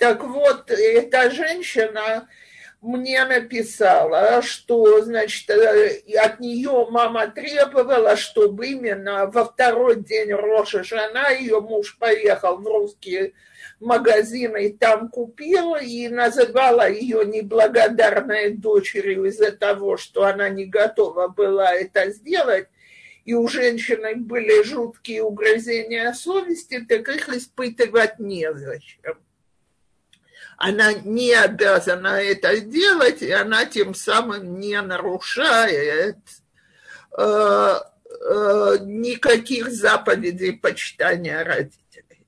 Так вот, эта женщина мне написала, что, значит, э, от нее мама требовала, чтобы именно во второй день Роша Жана ее муж поехал в русские магазины и там купил, и называла ее неблагодарной дочерью из-за того, что она не готова была это сделать, и у женщины были жуткие угрызения совести, так их испытывать незачем она не обязана это делать, и она тем самым не нарушает э, э, никаких заповедей почитания родителей.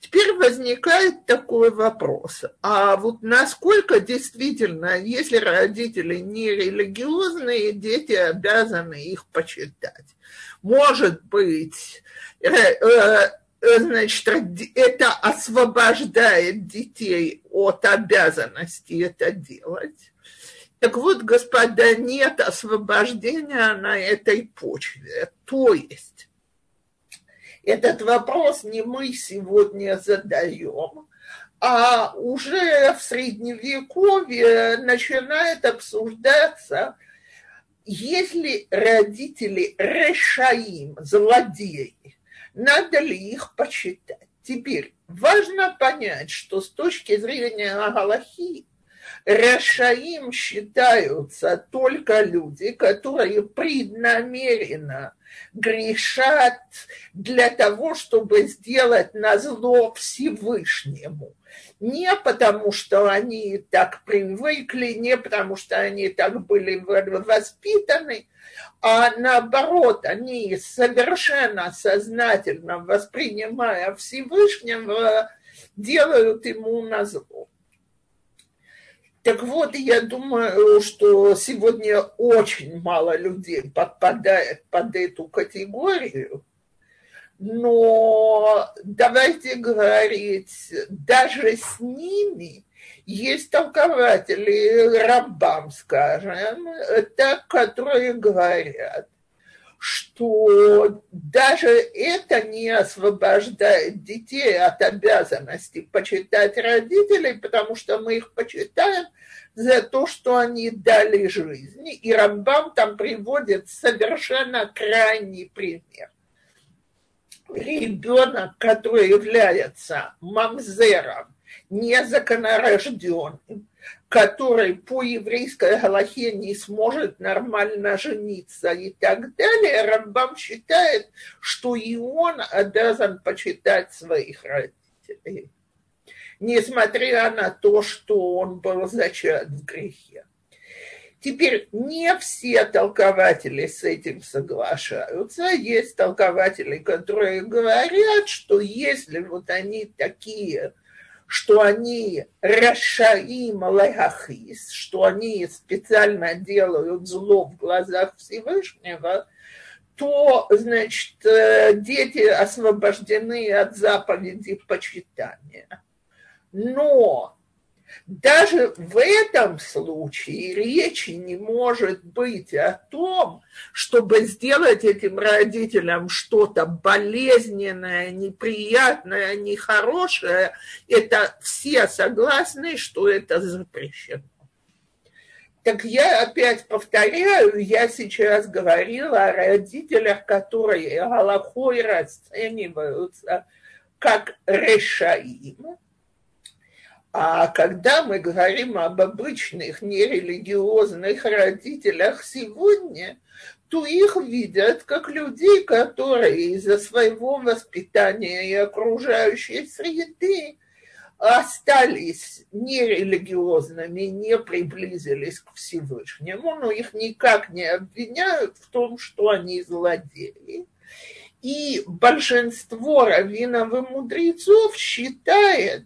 Теперь возникает такой вопрос. А вот насколько действительно, если родители не религиозные, дети обязаны их почитать? Может быть, э, э значит, это освобождает детей от обязанности это делать. Так вот, господа, нет освобождения на этой почве. То есть, этот вопрос не мы сегодня задаем, а уже в Средневековье начинает обсуждаться, если родители решаим, злодеи, надо ли их почитать. Теперь важно понять, что с точки зрения Галахи Рашаим считаются только люди, которые преднамеренно грешат для того, чтобы сделать назло Всевышнему. Не потому, что они так привыкли, не потому, что они так были воспитаны, а наоборот, они совершенно сознательно воспринимая Всевышнего, делают ему назло. Так вот, я думаю, что сегодня очень мало людей подпадает под эту категорию, но давайте говорить, даже с ними есть толкователи Рамбам, скажем, так, которые говорят, что даже это не освобождает детей от обязанности почитать родителей, потому что мы их почитаем за то, что они дали жизни. И Рамбам там приводит совершенно крайний пример. Ребенок, который является мамзером, незаконорожденным, который по еврейской галахе не сможет нормально жениться и так далее, Рамбам считает, что и он обязан почитать своих родителей, несмотря на то, что он был зачат в грехе. Теперь не все толкователи с этим соглашаются. Есть толкователи, которые говорят, что если вот они такие что они расшаим лехахис, что они специально делают зло в глазах Всевышнего, то, значит, э, дети освобождены от заповеди почитания. Но даже в этом случае речи не может быть о том, чтобы сделать этим родителям что-то болезненное, неприятное, нехорошее. Это все согласны, что это запрещено. Так я опять повторяю, я сейчас говорила о родителях, которые Галахой расцениваются как решаим, а когда мы говорим об обычных нерелигиозных родителях сегодня, то их видят как людей, которые из-за своего воспитания и окружающей среды остались нерелигиозными, не приблизились к Всевышнему, но их никак не обвиняют в том, что они злодеи. И большинство раввинов и мудрецов считает,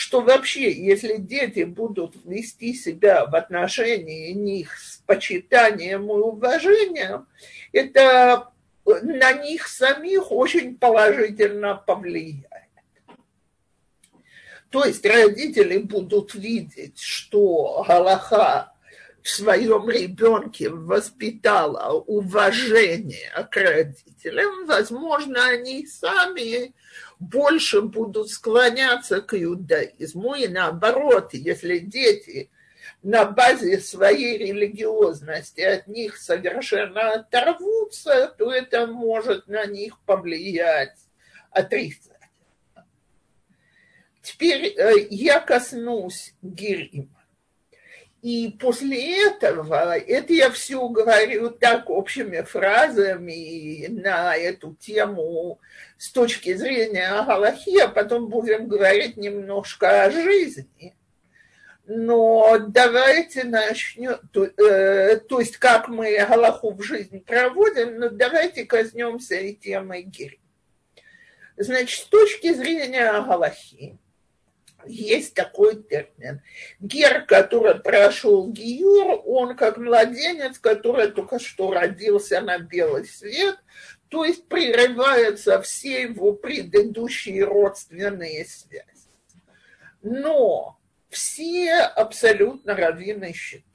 что вообще, если дети будут вести себя в отношении них с почитанием и уважением, это на них самих очень положительно повлияет. То есть родители будут видеть, что Галаха в своем ребенке воспитала уважение к родителям, возможно, они сами больше будут склоняться к иудаизму, и наоборот, если дети на базе своей религиозности от них совершенно оторвутся, то это может на них повлиять отрицательно. Теперь э, я коснусь Гирима. И после этого, это я все говорю так общими фразами на эту тему с точки зрения Галахи, а потом будем говорить немножко о жизни. Но давайте начнем, то, э, то есть как мы Галаху в жизнь проводим, но давайте коснемся и темы Гири. Значит, с точки зрения Галахи, есть такой термин. Гер, который прошел гиюр, он как младенец, который только что родился на белый свет, то есть прерываются все его предыдущие родственные связи. Но все абсолютно раввины считают,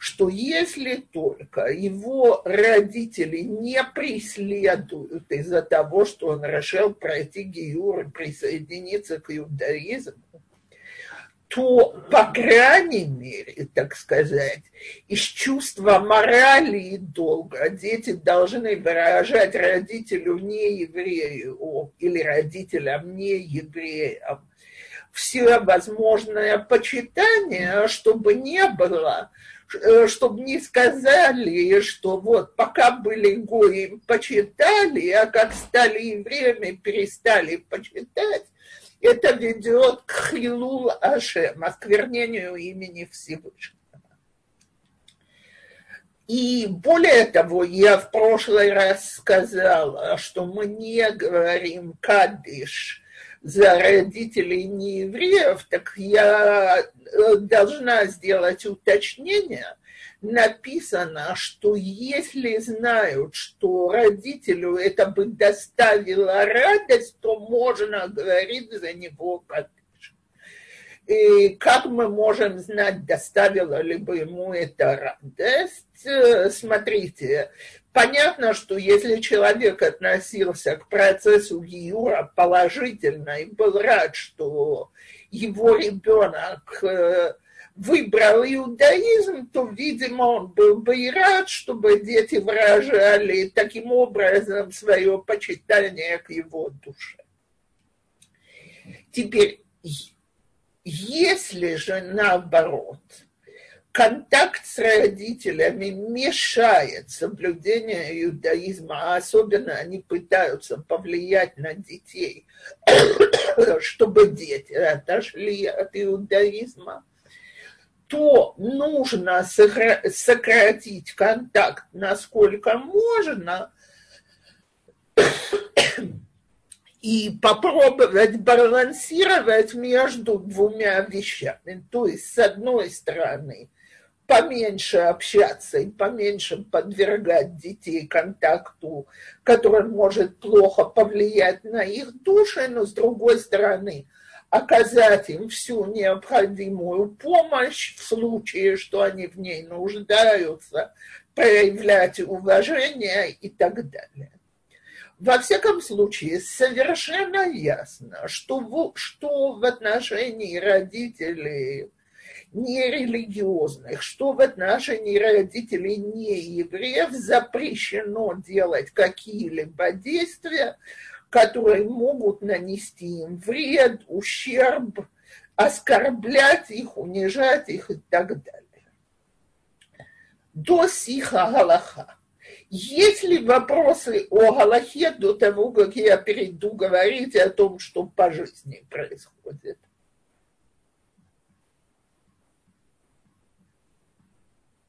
что если только его родители не преследуют из-за того, что он решил пройти гиюр и присоединиться к иудаизму, то, по крайней мере, так сказать, из чувства морали и долга дети должны выражать родителю не еврею или родителям не евреям все возможное почитание, чтобы не было чтобы не сказали, что вот пока были гои, почитали, а как стали евреями, перестали почитать, это ведет к хилул Ашем, осквернению имени Всевышнего. И более того, я в прошлый раз сказала, что мы не говорим кадиш за родителей неевреев, так я э, должна сделать уточнение. Написано, что если знают, что родителю это бы доставило радость, то можно говорить за него как и как мы можем знать, доставило ли бы ему это радость? Э, смотрите, Понятно, что если человек относился к процессу Гиюра положительно и был рад, что его ребенок э, выбрал иудаизм, то, видимо, он был бы и рад, чтобы дети выражали таким образом свое почитание к его душе. Теперь, если же наоборот – контакт с родителями мешает соблюдению иудаизма, а особенно они пытаются повлиять на детей, чтобы дети отошли от иудаизма, то нужно сократить контакт насколько можно и попробовать балансировать между двумя вещами. То есть, с одной стороны, поменьше общаться и поменьше подвергать детей контакту, который может плохо повлиять на их души, но с другой стороны оказать им всю необходимую помощь в случае, что они в ней нуждаются, проявлять уважение и так далее. Во всяком случае, совершенно ясно, что в, что в отношении родителей нерелигиозных, что в отношении родителей неевреев запрещено делать какие-либо действия, которые могут нанести им вред, ущерб, оскорблять их, унижать их и так далее. До сиха галаха. Есть ли вопросы о Галахе до того, как я перейду говорить о том, что по жизни происходит?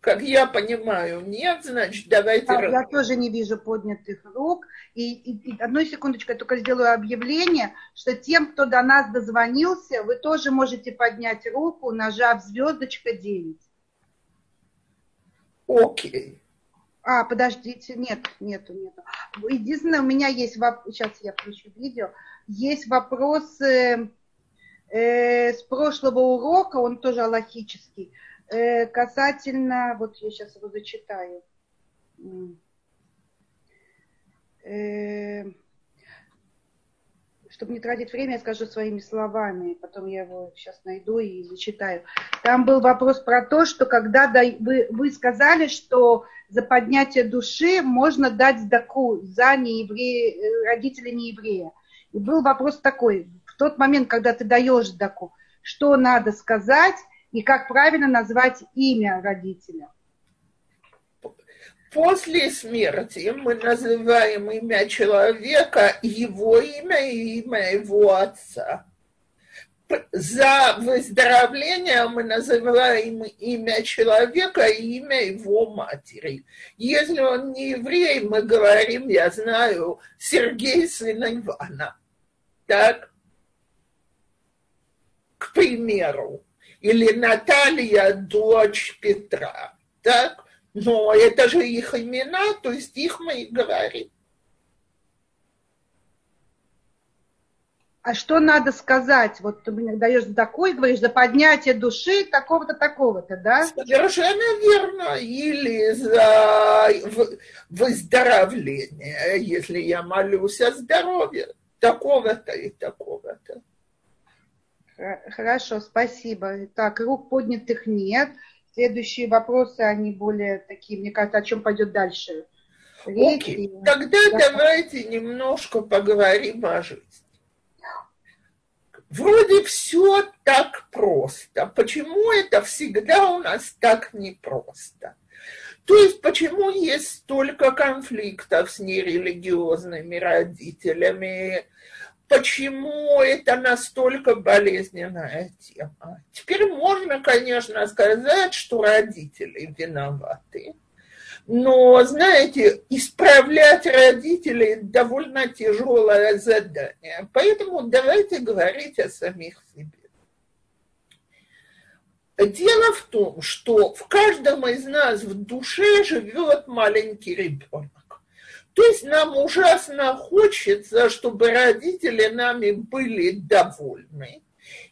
Как я понимаю, нет, значит, давайте... Да, я тоже не вижу поднятых рук. И, и, и одну секундочку, я только сделаю объявление, что тем, кто до нас дозвонился, вы тоже можете поднять руку, нажав звездочка 9. Окей. А, подождите, нет, нету, нету. Единственное, у меня есть вопрос, сейчас я включу видео, есть вопрос э, э, с прошлого урока, он тоже аллахический. Э, касательно, вот я сейчас его зачитаю. Э, чтобы не тратить время, я скажу своими словами, потом я его сейчас найду и зачитаю. Там был вопрос про то, что когда вы, вы сказали, что за поднятие души можно дать сдаку за нееврея, э, родителя нееврея. И был вопрос такой, в тот момент, когда ты даешь сдаку, что надо сказать и как правильно назвать имя родителя? После смерти мы называем имя человека его имя и имя его отца. За выздоровление мы называем имя человека и имя его матери. Если он не еврей, мы говорим, я знаю, Сергей, сын Ивана. Так? К примеру. Или Наталья, дочь Петра. Так? Но это же их имена, то есть их мы и говорим. А что надо сказать? Вот ты мне даешь такой, говоришь, за поднятие души такого-то, такого-то, да? Совершенно верно. Или за выздоровление, если я молюсь о здоровье такого-то и такого-то. Хорошо, спасибо. Так, рук поднятых нет. Следующие вопросы, они более такие, мне кажется, о чем пойдет дальше. Окей, okay. тогда да. давайте немножко поговорим о жизни. Вроде все так просто. Почему это всегда у нас так непросто? То есть почему есть столько конфликтов с нерелигиозными родителями, почему это настолько болезненная тема. Теперь можно, конечно, сказать, что родители виноваты. Но, знаете, исправлять родителей довольно тяжелое задание. Поэтому давайте говорить о самих себе. Дело в том, что в каждом из нас в душе живет маленький ребенок. То есть нам ужасно хочется, чтобы родители нами были довольны,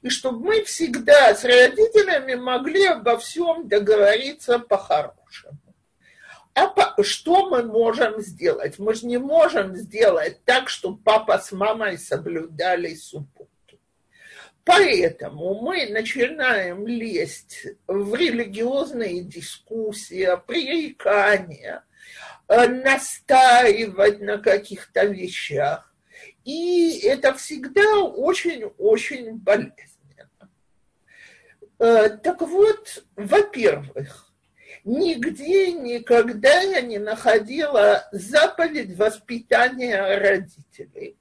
и чтобы мы всегда с родителями могли обо всем договориться по-хорошему. А по, что мы можем сделать? Мы же не можем сделать так, чтобы папа с мамой соблюдали субботу. Поэтому мы начинаем лезть в религиозные дискуссии, пререкания – Э, настаивать на каких-то вещах. И это всегда очень-очень болезненно. Э, так вот, во-первых, нигде никогда я не находила заповедь воспитания родителей.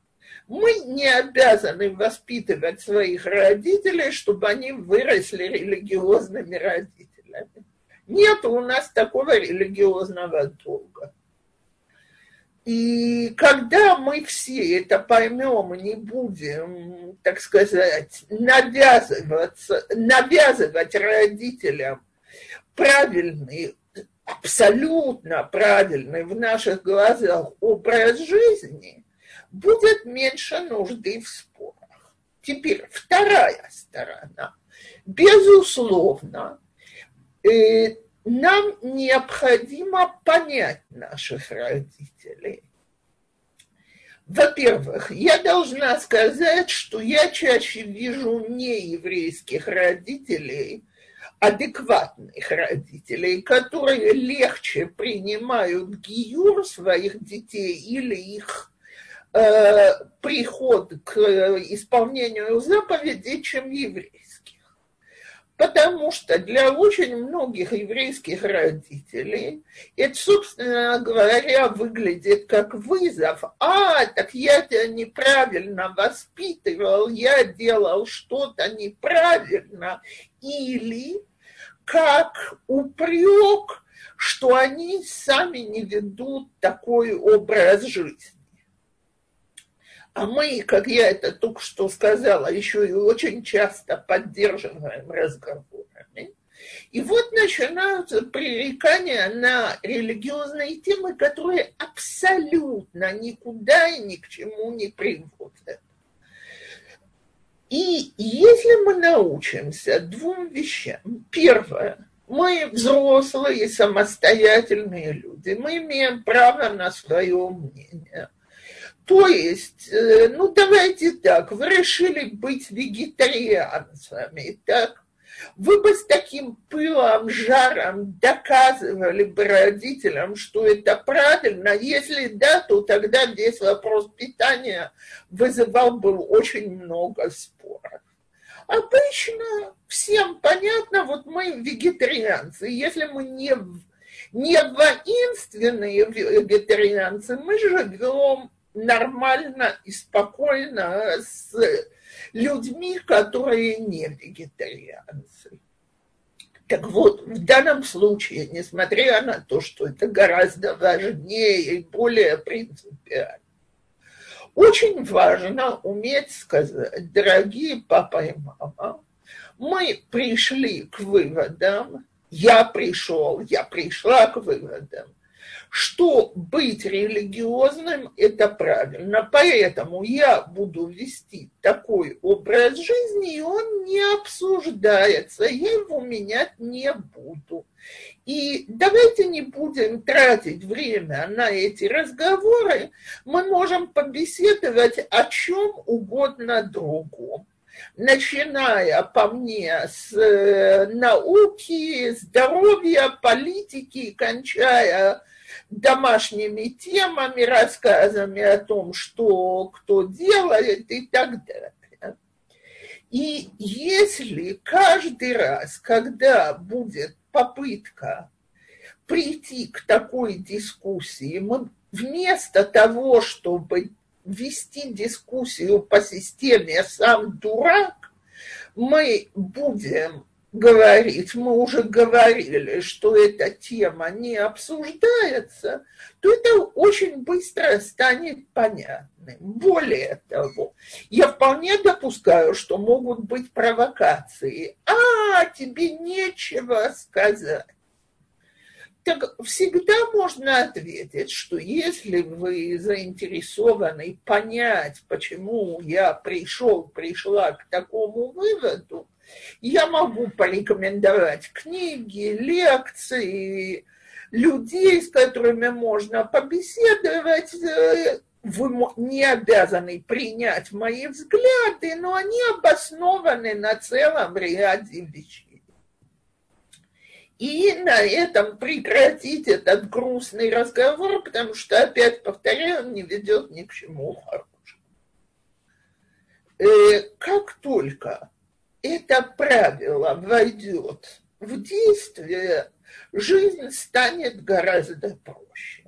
Мы не обязаны воспитывать своих родителей, чтобы они выросли религиозными родителями. Нет у нас такого религиозного долга. И когда мы все это поймем и не будем, так сказать, навязываться, навязывать родителям правильный, абсолютно правильный в наших глазах образ жизни, будет меньше нужды в спорах. Теперь вторая сторона. Безусловно, э, нам необходимо понять наших родителей. Во-первых, я должна сказать, что я чаще вижу нееврейских родителей, адекватных родителей, которые легче принимают гиюр своих детей или их э, приход к исполнению заповедей, чем евреи потому что для очень многих еврейских родителей это, собственно говоря, выглядит как вызов. А, так я тебя неправильно воспитывал, я делал что-то неправильно. Или как упрек, что они сами не ведут такой образ жизни. А мы, как я это только что сказала, еще и очень часто поддерживаем разговорами. И вот начинаются пререкания на религиозные темы, которые абсолютно никуда и ни к чему не приводят. И если мы научимся двум вещам. Первое, мы взрослые, самостоятельные люди, мы имеем право на свое мнение – То есть, э, ну давайте так, вы решили быть вегетарианцами, так? Вы бы с таким пылом, жаром доказывали бы родителям, что это правильно. Если да, то тогда весь вопрос питания вызывал бы очень много споров. Обычно всем понятно, вот мы вегетарианцы, если мы не, не воинственные вегетарианцы, мы живем нормально и спокойно с людьми, которые не вегетарианцы. Так вот, в данном случае, несмотря на то, что это гораздо важнее и более принципиально, очень важно уметь сказать, дорогие папа и мама, мы пришли к выводам, я пришел, я пришла к выводам, что быть религиозным – это правильно. Поэтому я буду вести такой образ жизни, и он не обсуждается, я его менять не буду. И давайте не будем тратить время на эти разговоры, мы можем побеседовать о чем угодно другом начиная по мне с э, науки, здоровья, политики, кончая домашними темами, рассказами о том, что кто делает и так далее. И если каждый раз, когда будет попытка прийти к такой дискуссии, мы вместо того, чтобы вести дискуссию по системе «сам дурак», мы будем говорить, мы уже говорили, что эта тема не обсуждается, то это очень быстро станет понятным. Более того, я вполне допускаю, что могут быть провокации. А, тебе нечего сказать. Так всегда можно ответить, что если вы заинтересованы понять, почему я пришел, пришла к такому выводу, я могу порекомендовать книги, лекции, людей, с которыми можно побеседовать. Вы не обязаны принять мои взгляды, но они обоснованы на целом ряде вещей. И на этом прекратить этот грустный разговор, потому что, опять повторяю, он не ведет ни к чему хорошему. Э, как только это правило войдет в действие, жизнь станет гораздо проще.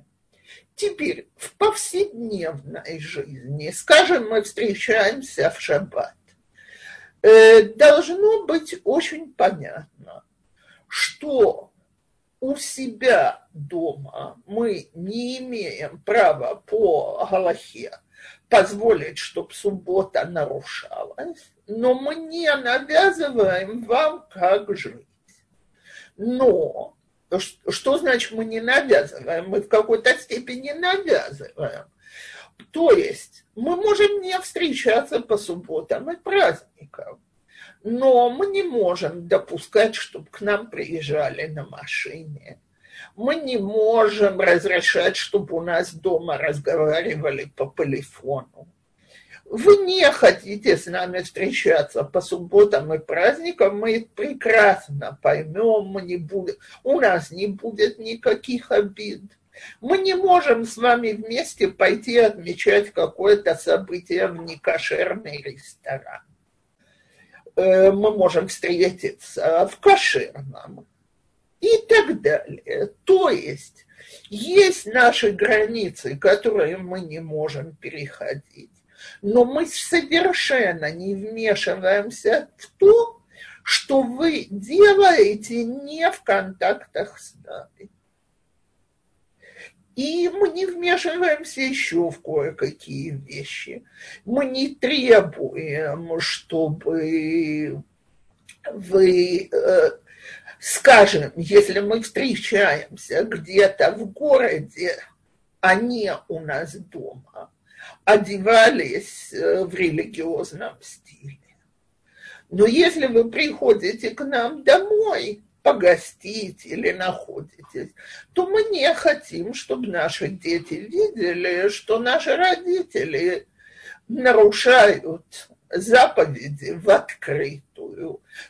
Теперь в повседневной жизни, скажем, мы встречаемся в шаббат, э, должно быть очень понятно, что у себя дома мы не имеем права по Галахе позволить, чтобы суббота нарушалась, но мы не навязываем вам, как жить. Но что значит мы не навязываем? Мы в какой-то степени навязываем. То есть мы можем не встречаться по субботам и праздникам, но мы не можем допускать, чтобы к нам приезжали на машине. Мы не можем разрешать, чтобы у нас дома разговаривали по телефону вы не хотите с нами встречаться по субботам и праздникам, мы прекрасно поймем, мы не будем, у нас не будет никаких обид. Мы не можем с вами вместе пойти отмечать какое-то событие в некошерный ресторан. Э, мы можем встретиться в кошерном и так далее. То есть есть наши границы, которые мы не можем переходить но мы совершенно не вмешиваемся в то, что вы делаете не в контактах с нами. И мы не вмешиваемся еще в кое-какие вещи. Мы не требуем, чтобы вы, э, скажем, если мы встречаемся где-то в городе, а не у нас дома, одевались э, в религиозном стиле. Но если вы приходите к нам домой, погостить или находитесь, то мы не хотим, чтобы наши дети видели, что наши родители нарушают заповеди в открытую.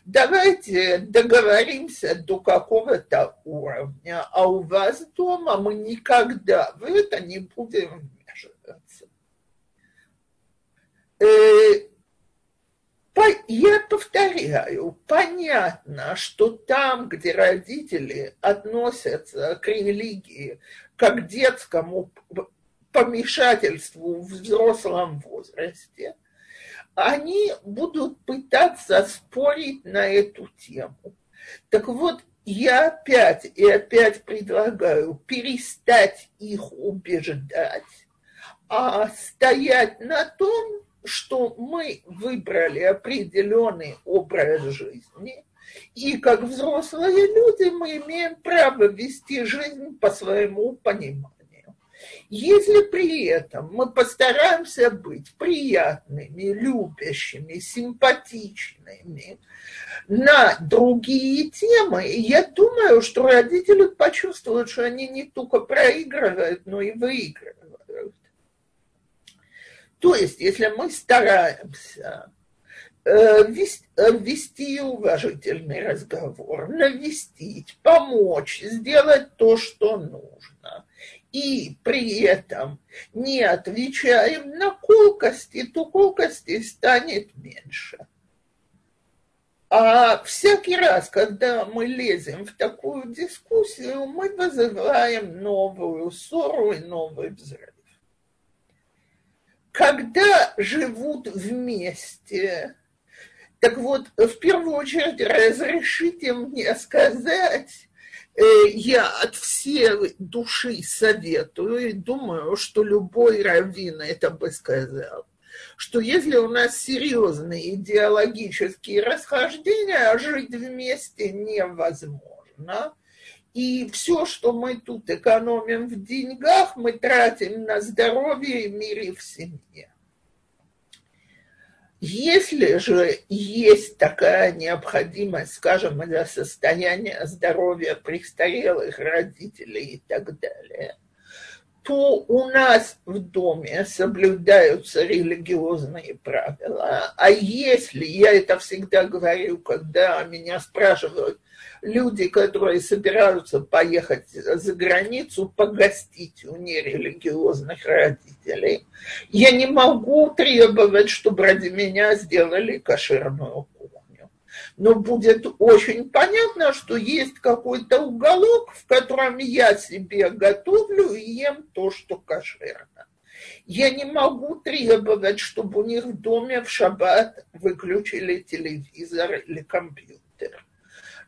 Давайте договоримся до какого-то уровня, а у вас дома мы никогда в это не будем вмешиваться. Э, я повторяю, понятно, что там, где родители относятся к религии как к детскому помешательству в взрослом возрасте, они будут пытаться спорить на эту тему. Так вот, я опять и опять предлагаю перестать их убеждать, а стоять на том, что мы выбрали определенный образ жизни, и как взрослые люди мы имеем право вести жизнь по своему пониманию. Если при этом мы постараемся быть приятными, любящими, симпатичными на другие темы, я думаю, что родители почувствуют, что они не только проигрывают, но и выигрывают. То есть, если мы стараемся э, вести э, уважительный разговор, навестить, помочь, сделать то, что нужно, и при этом не отвечаем на колкости, то колкости станет меньше. А всякий раз, когда мы лезем в такую дискуссию, мы вызываем новую ссору и новый взрыв когда живут вместе, так вот, в первую очередь, разрешите мне сказать, я от всей души советую и думаю, что любой раввин это бы сказал, что если у нас серьезные идеологические расхождения, жить вместе невозможно. И все, что мы тут экономим в деньгах, мы тратим на здоровье и мире в семье. Если же есть такая необходимость, скажем, из-за состояния здоровья престарелых родителей и так далее, то у нас в доме соблюдаются религиозные правила. А если, я это всегда говорю, когда меня спрашивают, люди, которые собираются поехать за границу, погостить у нерелигиозных родителей. Я не могу требовать, чтобы ради меня сделали кошерную кухню. Но будет очень понятно, что есть какой-то уголок, в котором я себе готовлю и ем то, что кошерно. Я не могу требовать, чтобы у них в доме в шаббат выключили телевизор или компьютер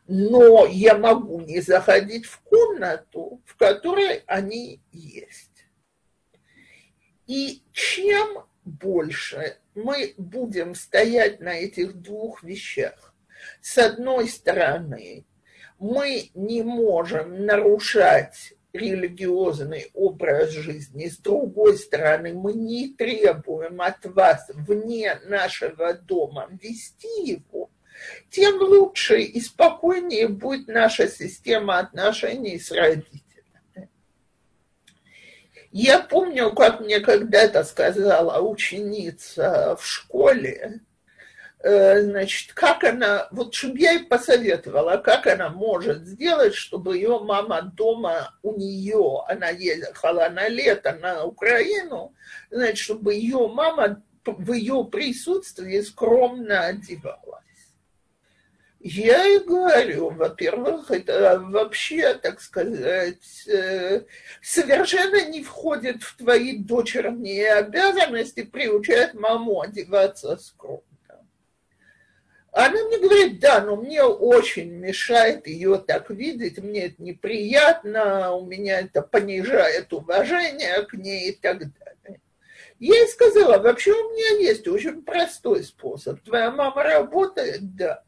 но я могу не заходить в комнату, в которой они есть. И чем больше мы будем стоять на этих двух вещах, с одной стороны, мы не можем нарушать религиозный образ жизни. С другой стороны, мы не требуем от вас вне нашего дома вести его, тем лучше и спокойнее будет наша система отношений с родителями. Я помню, как мне когда-то сказала ученица в школе, э, значит, как она, вот чтобы я ей посоветовала, как она может сделать, чтобы ее мама дома у нее, она ехала на лето на Украину, значит, чтобы ее мама в ее присутствии скромно одевалась. Я и говорю, во-первых, это вообще, так сказать, э, совершенно не входит в твои дочерние обязанности приучать маму одеваться скромно. Она мне говорит, да, но мне очень мешает ее так видеть, мне это неприятно, у меня это понижает уважение к ней и так далее. Я ей сказала, вообще у меня есть очень простой способ. Твоя мама работает, да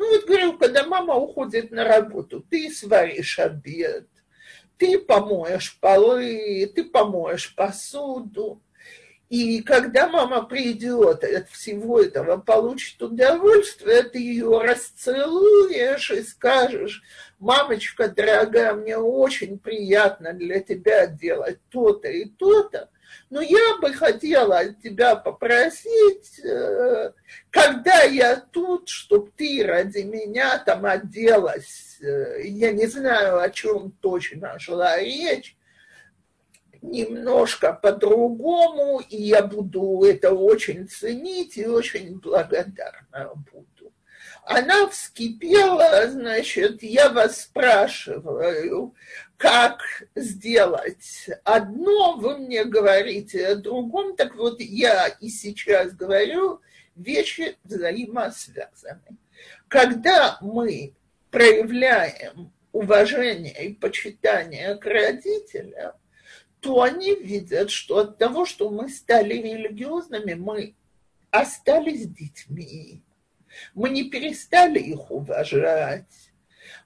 ну вот говорю, когда мама уходит на работу, ты сваришь обед, ты помоешь полы, ты помоешь посуду. И когда мама придет от всего этого, получит удовольствие, ты ее расцелуешь и скажешь, мамочка дорогая, мне очень приятно для тебя делать то-то и то-то, но я бы хотела тебя попросить, э, когда я тут, чтобы ты ради меня там оделась, э, я не знаю, о чем точно шла речь, немножко по-другому, и я буду это очень ценить и очень благодарна буду. Она вскипела, значит, я вас спрашиваю, как сделать одно, вы мне говорите о другом, так вот я и сейчас говорю, вещи взаимосвязаны. Когда мы проявляем уважение и почитание к родителям, то они видят, что от того, что мы стали религиозными, мы остались детьми. Мы не перестали их уважать.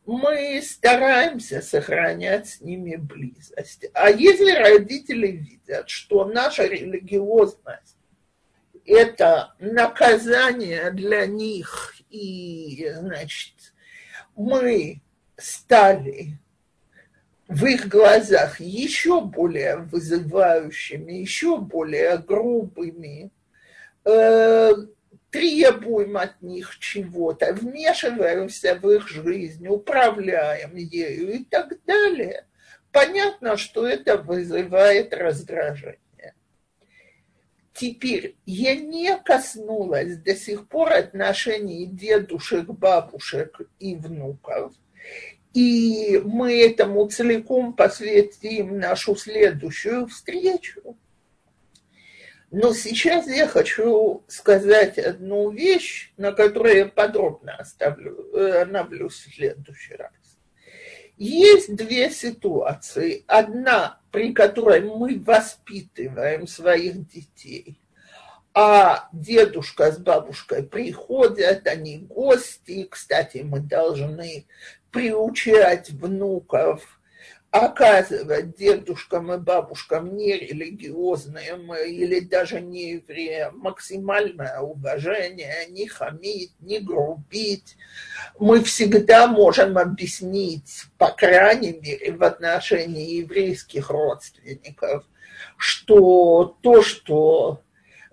Мы стараемся сохранять с ними близость. А если родители видят, что наша религиозность – это наказание для них, и, значит, мы стали в их глазах еще более вызывающими, еще более грубыми, э, требуем от них чего-то, вмешиваемся в их жизнь, управляем ею и так далее. Понятно, что это вызывает раздражение. Теперь я не коснулась до сих пор отношений дедушек, бабушек и внуков. И мы этому целиком посвятим нашу следующую встречу. Но сейчас я хочу сказать одну вещь, на которую я подробно оставлю, остановлюсь в следующий раз. Есть две ситуации. Одна, при которой мы воспитываем своих детей, а дедушка с бабушкой приходят, они гости. Кстати, мы должны приучать внуков оказывать дедушкам и бабушкам нерелигиозным или даже не евреям максимальное уважение, не хамить, не грубить. Мы всегда можем объяснить, по крайней мере, в отношении еврейских родственников, что то, что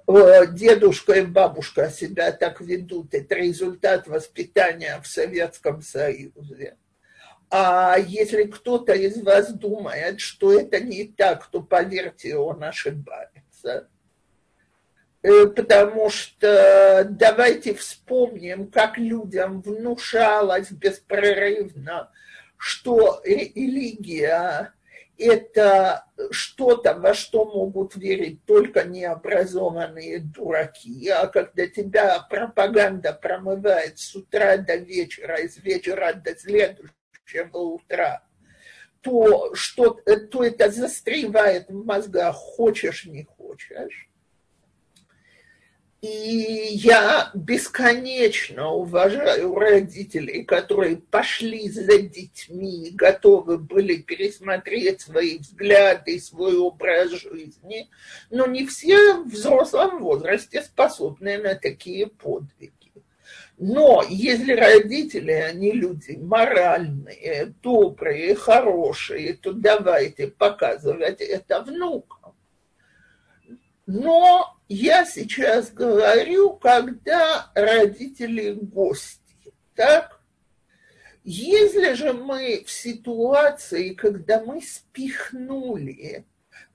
э, дедушка и бабушка себя так ведут, это результат воспитания в Советском Союзе. А если кто-то из вас думает, что это не так, то поверьте, он ошибается. Э, потому что давайте вспомним, как людям внушалось беспрерывно, что религия – это что-то, во что могут верить только необразованные дураки. А когда тебя пропаганда промывает с утра до вечера, и с вечера до следующего, следующего утра, то, что, то это застревает в мозгах, хочешь, не хочешь. И я бесконечно уважаю родителей, которые пошли за детьми, готовы были пересмотреть свои взгляды, свой образ жизни, но не все в взрослом возрасте способны на такие подвиги. Но если родители, они люди моральные, добрые, хорошие, то давайте показывать это внукам. Но я сейчас говорю, когда родители гости, так? Если же мы в ситуации, когда мы спихнули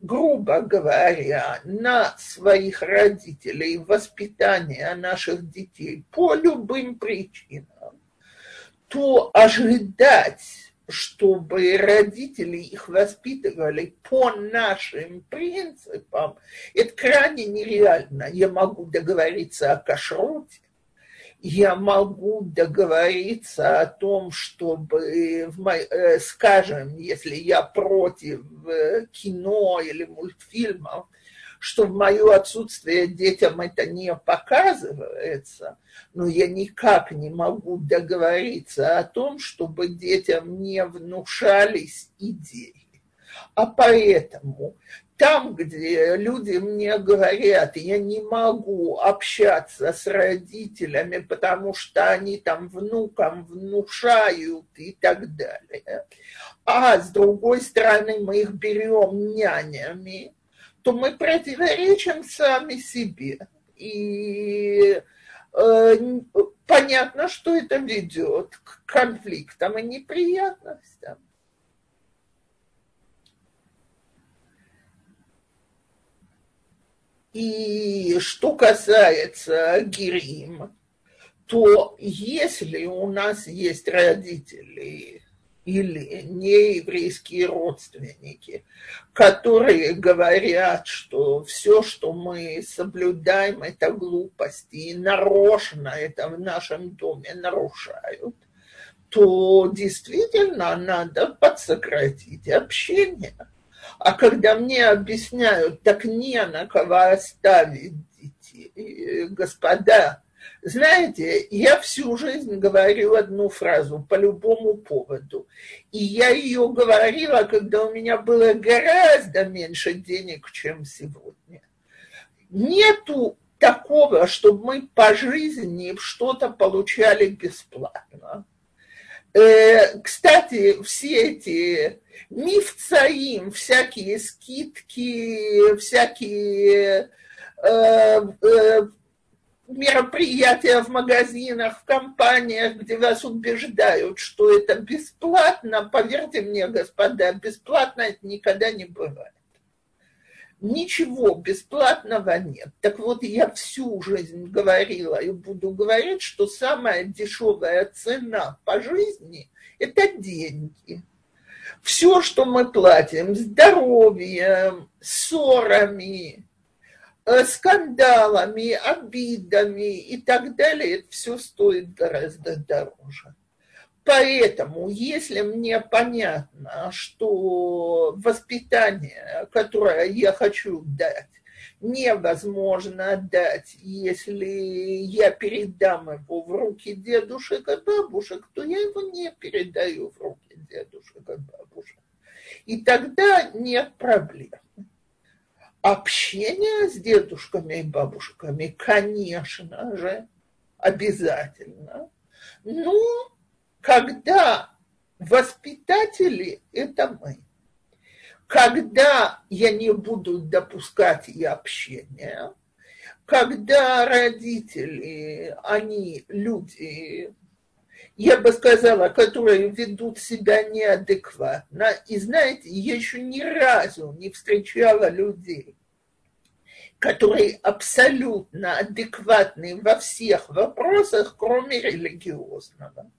грубо говоря, на своих родителей, воспитание наших детей по любым причинам, то ожидать, чтобы родители их воспитывали по нашим принципам, это крайне нереально. Я могу договориться о кашруте, я могу договориться о том, чтобы, мой, э, скажем, если я против э, кино или мультфильмов, что в мое отсутствие детям это не показывается, но я никак не могу договориться о том, чтобы детям не внушались идеи. А поэтому там, где люди мне говорят, я не могу общаться с родителями, потому что они там внукам внушают и так далее, а с другой стороны мы их берем нянями, то мы противоречим сами себе. И э, понятно, что это ведет к конфликтам и неприятностям. И что касается Герим, то если у нас есть родители или нееврейские родственники, которые говорят, что все, что мы соблюдаем, это глупости, и нарочно это в нашем доме нарушают, то действительно надо подсократить общение. А когда мне объясняют, так не на кого оставить детей, господа, знаете, я всю жизнь говорю одну фразу по любому поводу. И я ее говорила, когда у меня было гораздо меньше денег, чем сегодня. Нету такого, чтобы мы по жизни что-то получали бесплатно. Э, кстати, все эти мифцаим, всякие скидки, всякие э, э, мероприятия в магазинах, в компаниях, где вас убеждают, что это бесплатно, поверьте мне, господа, бесплатно это никогда не бывает. Ничего бесплатного нет. Так вот, я всю жизнь говорила и буду говорить, что самая дешевая цена по жизни – это деньги. Все, что мы платим, здоровьем, ссорами, э, скандалами, обидами и так далее, это все стоит гораздо дороже. Поэтому, если мне понятно, что воспитание, которое я хочу дать, невозможно дать, если я передам его в руки дедушек и бабушек, то я его не передаю в руки дедушек бабушек. И тогда нет проблем. Общение с дедушками и бабушками, конечно же, обязательно. Но когда воспитатели – это мы. Когда я не буду допускать и общения, когда родители, они люди, я бы сказала, которые ведут себя неадекватно. И знаете, я еще ни разу не встречала людей, которые абсолютно адекватны во всех вопросах, кроме религиозного.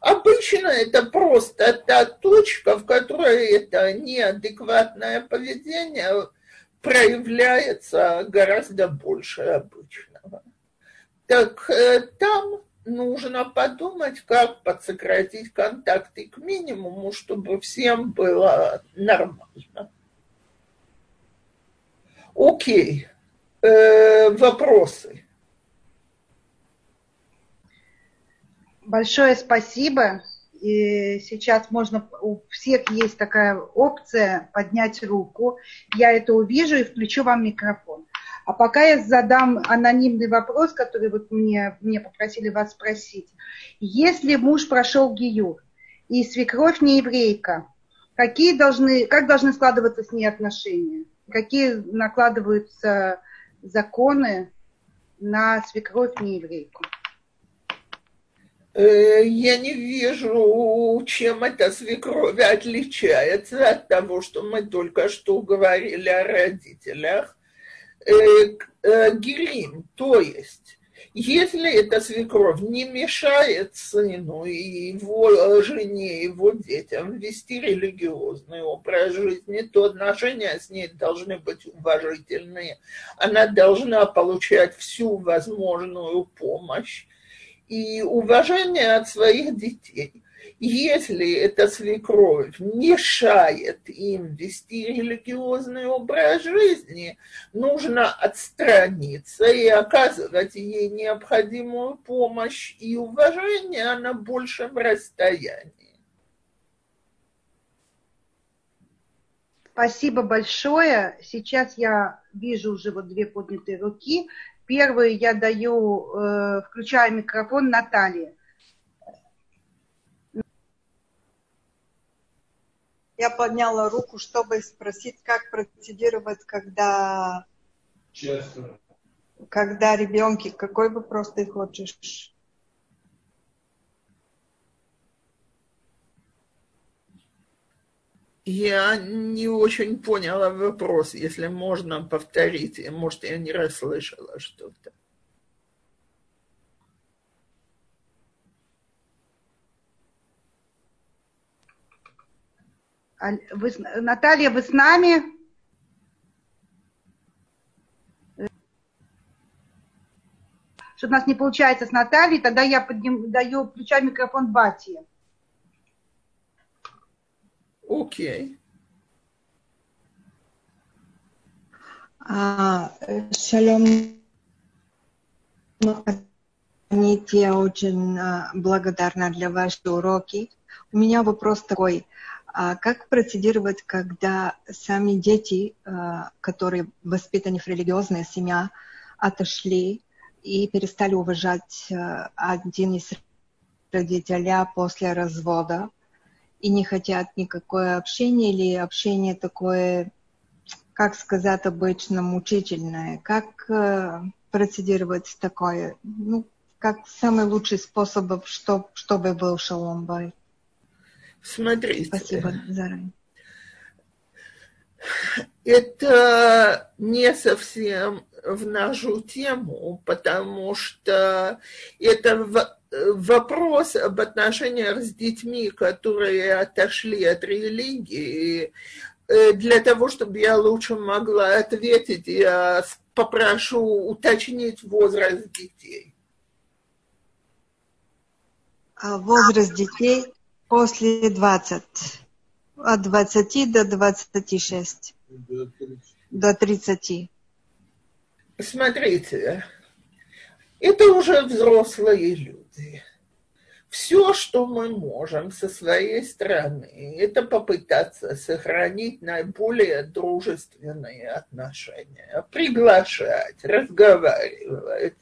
Обычно это просто та точка, в которой это неадекватное поведение проявляется гораздо больше обычного. Так э, там нужно подумать, как подсократить контакты к минимуму, чтобы всем было нормально. Окей. Э, вопросы. Большое спасибо. И сейчас можно, у всех есть такая опция поднять руку. Я это увижу и включу вам микрофон. А пока я задам анонимный вопрос, который вот мне, мне попросили вас спросить. Если муж прошел гиюр и свекровь не еврейка, какие должны, как должны складываться с ней отношения? Какие накладываются законы на свекровь не еврейку? Э, я не вижу, чем эта свекровь отличается от того, что мы только что говорили о родителях. Э, э, Герим, то есть, если эта свекровь не мешает сыну и его жене, его детям вести религиозный образ жизни, то отношения с ней должны быть уважительные. Она должна получать всю возможную помощь и уважение от своих детей. Если эта свекровь мешает им вести религиозный образ жизни, нужно отстраниться и оказывать ей необходимую помощь и уважение на большем расстоянии. Спасибо большое. Сейчас я вижу уже вот две поднятые руки. Первую я даю, э, включаю микрофон Наталье. Я подняла руку, чтобы спросить, как процедировать, когда, Честно. когда ребенки, какой вопрос ты хочешь? Я не очень поняла вопрос, если можно повторить. Может, я не расслышала что-то. Вы, Наталья, вы с нами? Что у нас не получается с Натальей, тогда я подним, даю, включаю микрофон Бати. Окей. А, шалом. Я очень а, благодарна для ваших уроки. У меня вопрос такой. А как процедировать, когда сами дети, а, которые воспитаны в религиозной семье, отошли и перестали уважать а, один из родителей после развода и не хотят никакое общение или общение такое, как сказать обычно, мучительное? Как процедировать такое? Ну, как самый лучший способ, чтобы, чтобы был шалом бай? Смотрите. Спасибо заранее. Это не совсем в нашу тему, потому что это вопрос об отношениях с детьми, которые отошли от религии. Э, для того, чтобы я лучше могла ответить, я попрошу уточнить возраст детей. А возраст детей После 20. От 20 до 26. До 30. Смотрите, это уже взрослые люди. Все, что мы можем со своей стороны, это попытаться сохранить наиболее дружественные отношения, приглашать, разговаривать,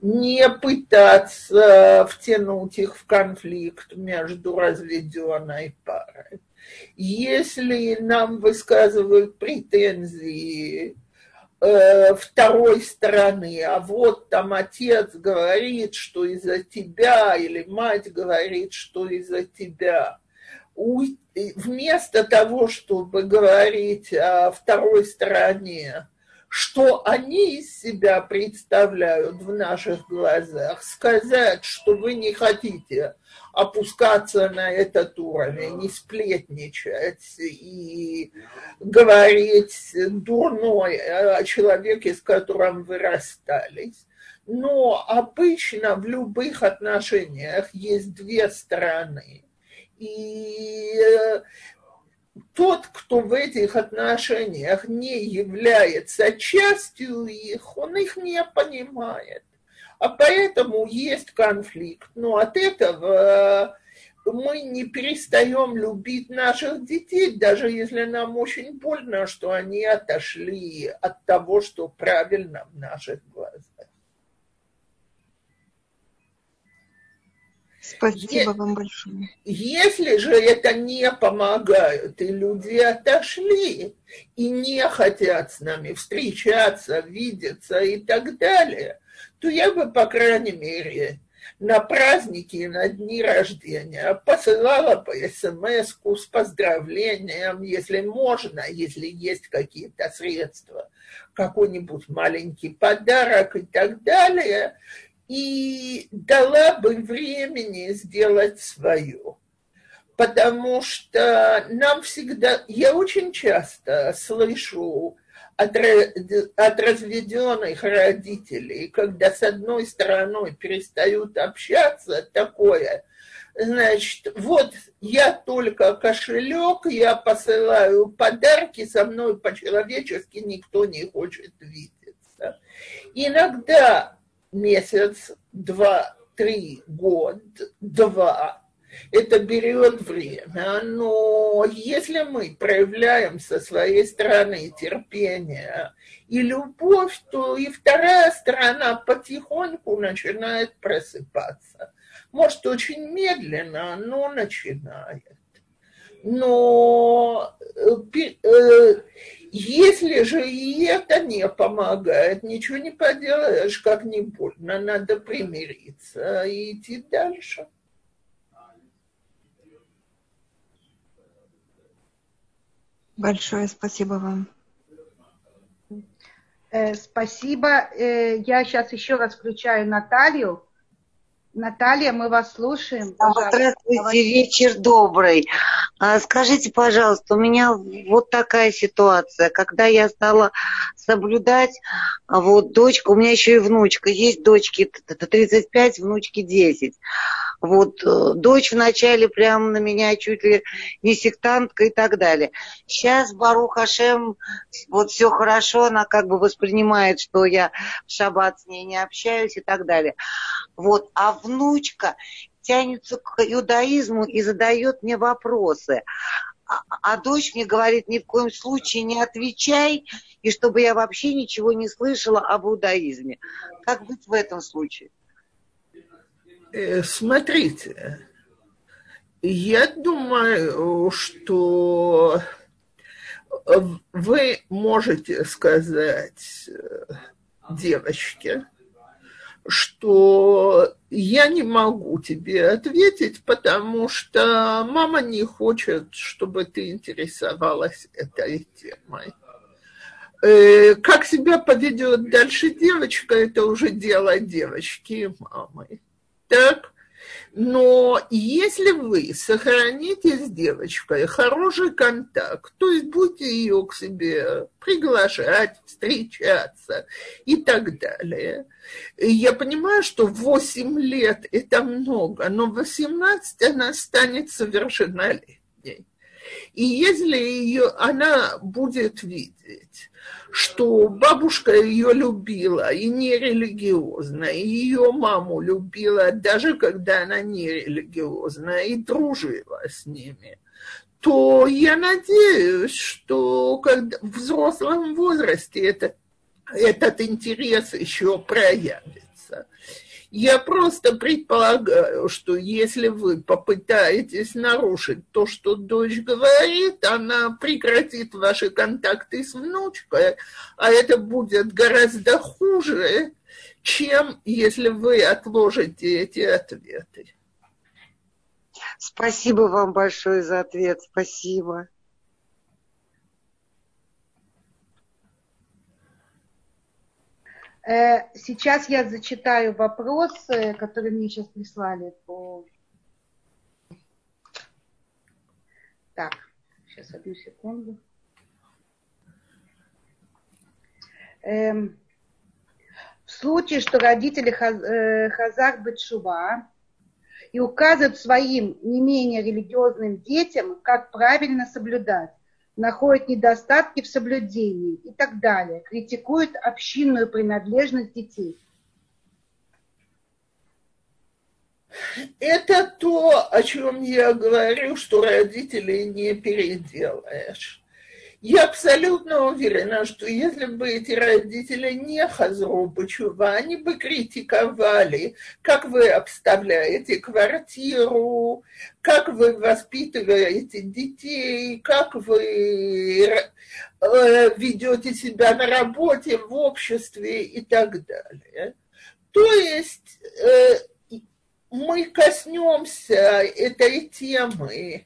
не пытаться втянуть их в конфликт между разведенной парой. Если нам высказывают претензии э, второй стороны, а вот там отец говорит, что из-за тебя, или мать говорит, что из-за тебя, вместо того, чтобы говорить о второй стороне, что они из себя представляют в наших глазах, сказать, что вы не хотите опускаться на этот уровень, не сплетничать и говорить дурной о человеке, с которым вы расстались. Но обычно в любых отношениях есть две стороны. И тот, кто в этих отношениях не является частью их, он их не понимает. А поэтому есть конфликт. Но от этого мы не перестаем любить наших детей, даже если нам очень больно, что они отошли от того, что правильно в наших глазах. Спасибо вам большое. Если же это не помогает, и люди отошли, и не хотят с нами встречаться, видеться и так далее, то я бы, по крайней мере, на праздники и на дни рождения посылала бы смс с поздравлением, если можно, если есть какие-то средства, какой-нибудь маленький подарок и так далее – и дала бы времени сделать свое. Потому что нам всегда, я очень часто слышу от, от разведенных родителей, когда с одной стороной перестают общаться, такое, значит, вот я только кошелек, я посылаю подарки, со мной по-человечески никто не хочет видеться. Иногда месяц, два, три, год, два. это берет время, но если мы проявляем со своей стороны терпение и любовь, то и вторая сторона потихоньку начинает просыпаться. Может, очень медленно, но начинает. Но э, э, если же и это не помогает, ничего не поделаешь, как не больно, надо примириться и идти дальше. Большое спасибо вам. Э, спасибо. Э, я сейчас еще раз включаю Наталью. Наталья, мы вас слушаем. Пожалуйста. Здравствуйте, вечер добрый. А, скажите, пожалуйста, у меня вот такая ситуация, когда я стала соблюдать, а, вот дочка, у меня еще и внучка, есть дочки 35, внучки 10. Вот э, дочь вначале прям на меня чуть ли не сектантка и так далее. Сейчас Барух Хашем, вот все хорошо, она как бы воспринимает, что я в шаббат с ней не общаюсь и так далее. Вот, а внучка тянется к иудаизму и задает мне вопросы. А, а дочь мне говорит, ни в коем случае не отвечай, и чтобы я вообще ничего не слышала об иудаизме. Как быть в этом случае? Э, смотрите, я думаю, что вы можете сказать э, девочке, что я не могу тебе ответить, потому что мама не хочет, чтобы ты интересовалась этой темой. Э, как себя поведет дальше девочка, это уже дело девочки и мамы. Так? Но если вы сохраните с девочкой хороший контакт, то есть будете ее к себе приглашать, встречаться и так далее, я понимаю, что 8 лет это много, но 18 она станет совершеннолетней. И если ее, она будет видеть, что бабушка ее любила и не религиозна, и ее маму любила, даже когда она не религиозна, и дружила с ними, то я надеюсь, что когда в взрослом возрасте это, этот интерес еще проявится. Я просто предполагаю, что если вы попытаетесь нарушить то, что дочь говорит, она прекратит ваши контакты с внучкой, а это будет гораздо хуже, чем если вы отложите эти ответы. Спасибо вам большое за ответ. Спасибо. Сейчас я зачитаю вопрос, который мне сейчас прислали по... Так, сейчас одну секунду. Эм, в случае, что родители э, Хазар Бетшува и указывают своим не менее религиозным детям, как правильно соблюдать находят недостатки в соблюдении и так далее, критикуют общинную принадлежность детей. Это то, о чем я говорю, что родителей не переделаешь. Я абсолютно уверена, что если бы эти родители не хазру Бачува, они бы критиковали, как вы обставляете квартиру, как вы воспитываете детей, как вы э, ведете себя на работе, в обществе и так далее. То есть э, мы коснемся этой темы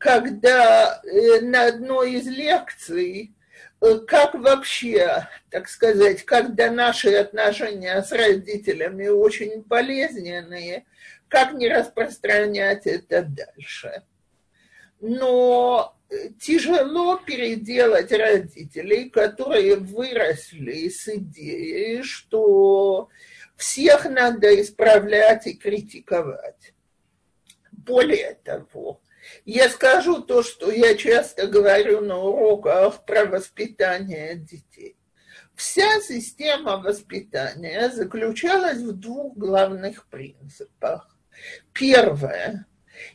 когда э, на одной из лекций, э, как вообще, так сказать, когда наши отношения с родителями очень болезненные, как не распространять это дальше. Но тяжело переделать родителей, которые выросли с идеей, что всех надо исправлять и критиковать. Более того, я скажу то, что я часто говорю на уроках про воспитание детей. Вся система воспитания заключалась в двух главных принципах. Первое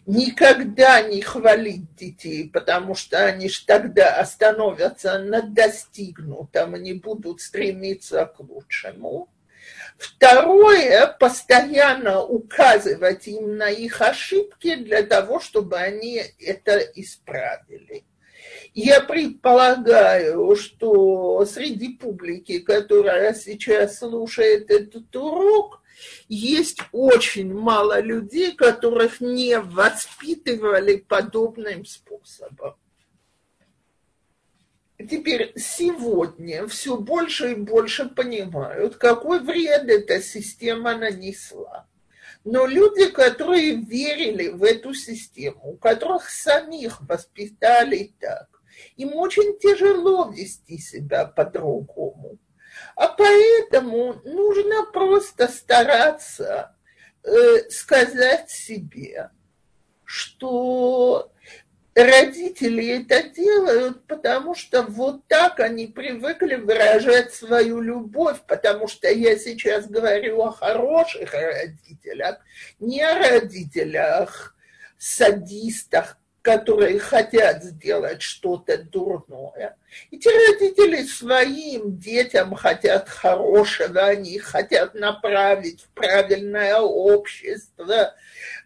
никогда не хвалить детей, потому что они ж тогда остановятся на достигнутом и не будут стремиться к лучшему. Второе, постоянно указывать им на их ошибки для того, чтобы они это исправили. Я предполагаю, что среди публики, которая сейчас слушает этот урок, есть очень мало людей, которых не воспитывали подобным способом. Теперь сегодня все больше и больше понимают, какой вред эта система нанесла. Но люди, которые верили в эту систему, у которых самих воспитали так, им очень тяжело вести себя по-другому. А поэтому нужно просто стараться э, сказать себе, что родители это делают, потому что вот так они привыкли выражать свою любовь, потому что я сейчас говорю о хороших родителях, не о родителях садистах, которые хотят сделать что-то дурное. Эти родители своим детям хотят хорошего, они хотят направить в правильное общество,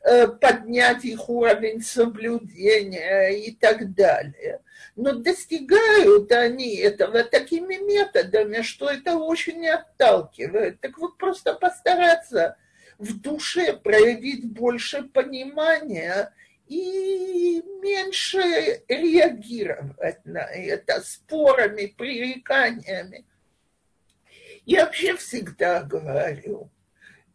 э, поднять их уровень соблюдения и так далее. Но достигают они этого такими методами, что это очень отталкивает. Так вот просто постараться в душе проявить больше понимания и меньше реагировать на это спорами, пререканиями. Я вообще всегда говорю,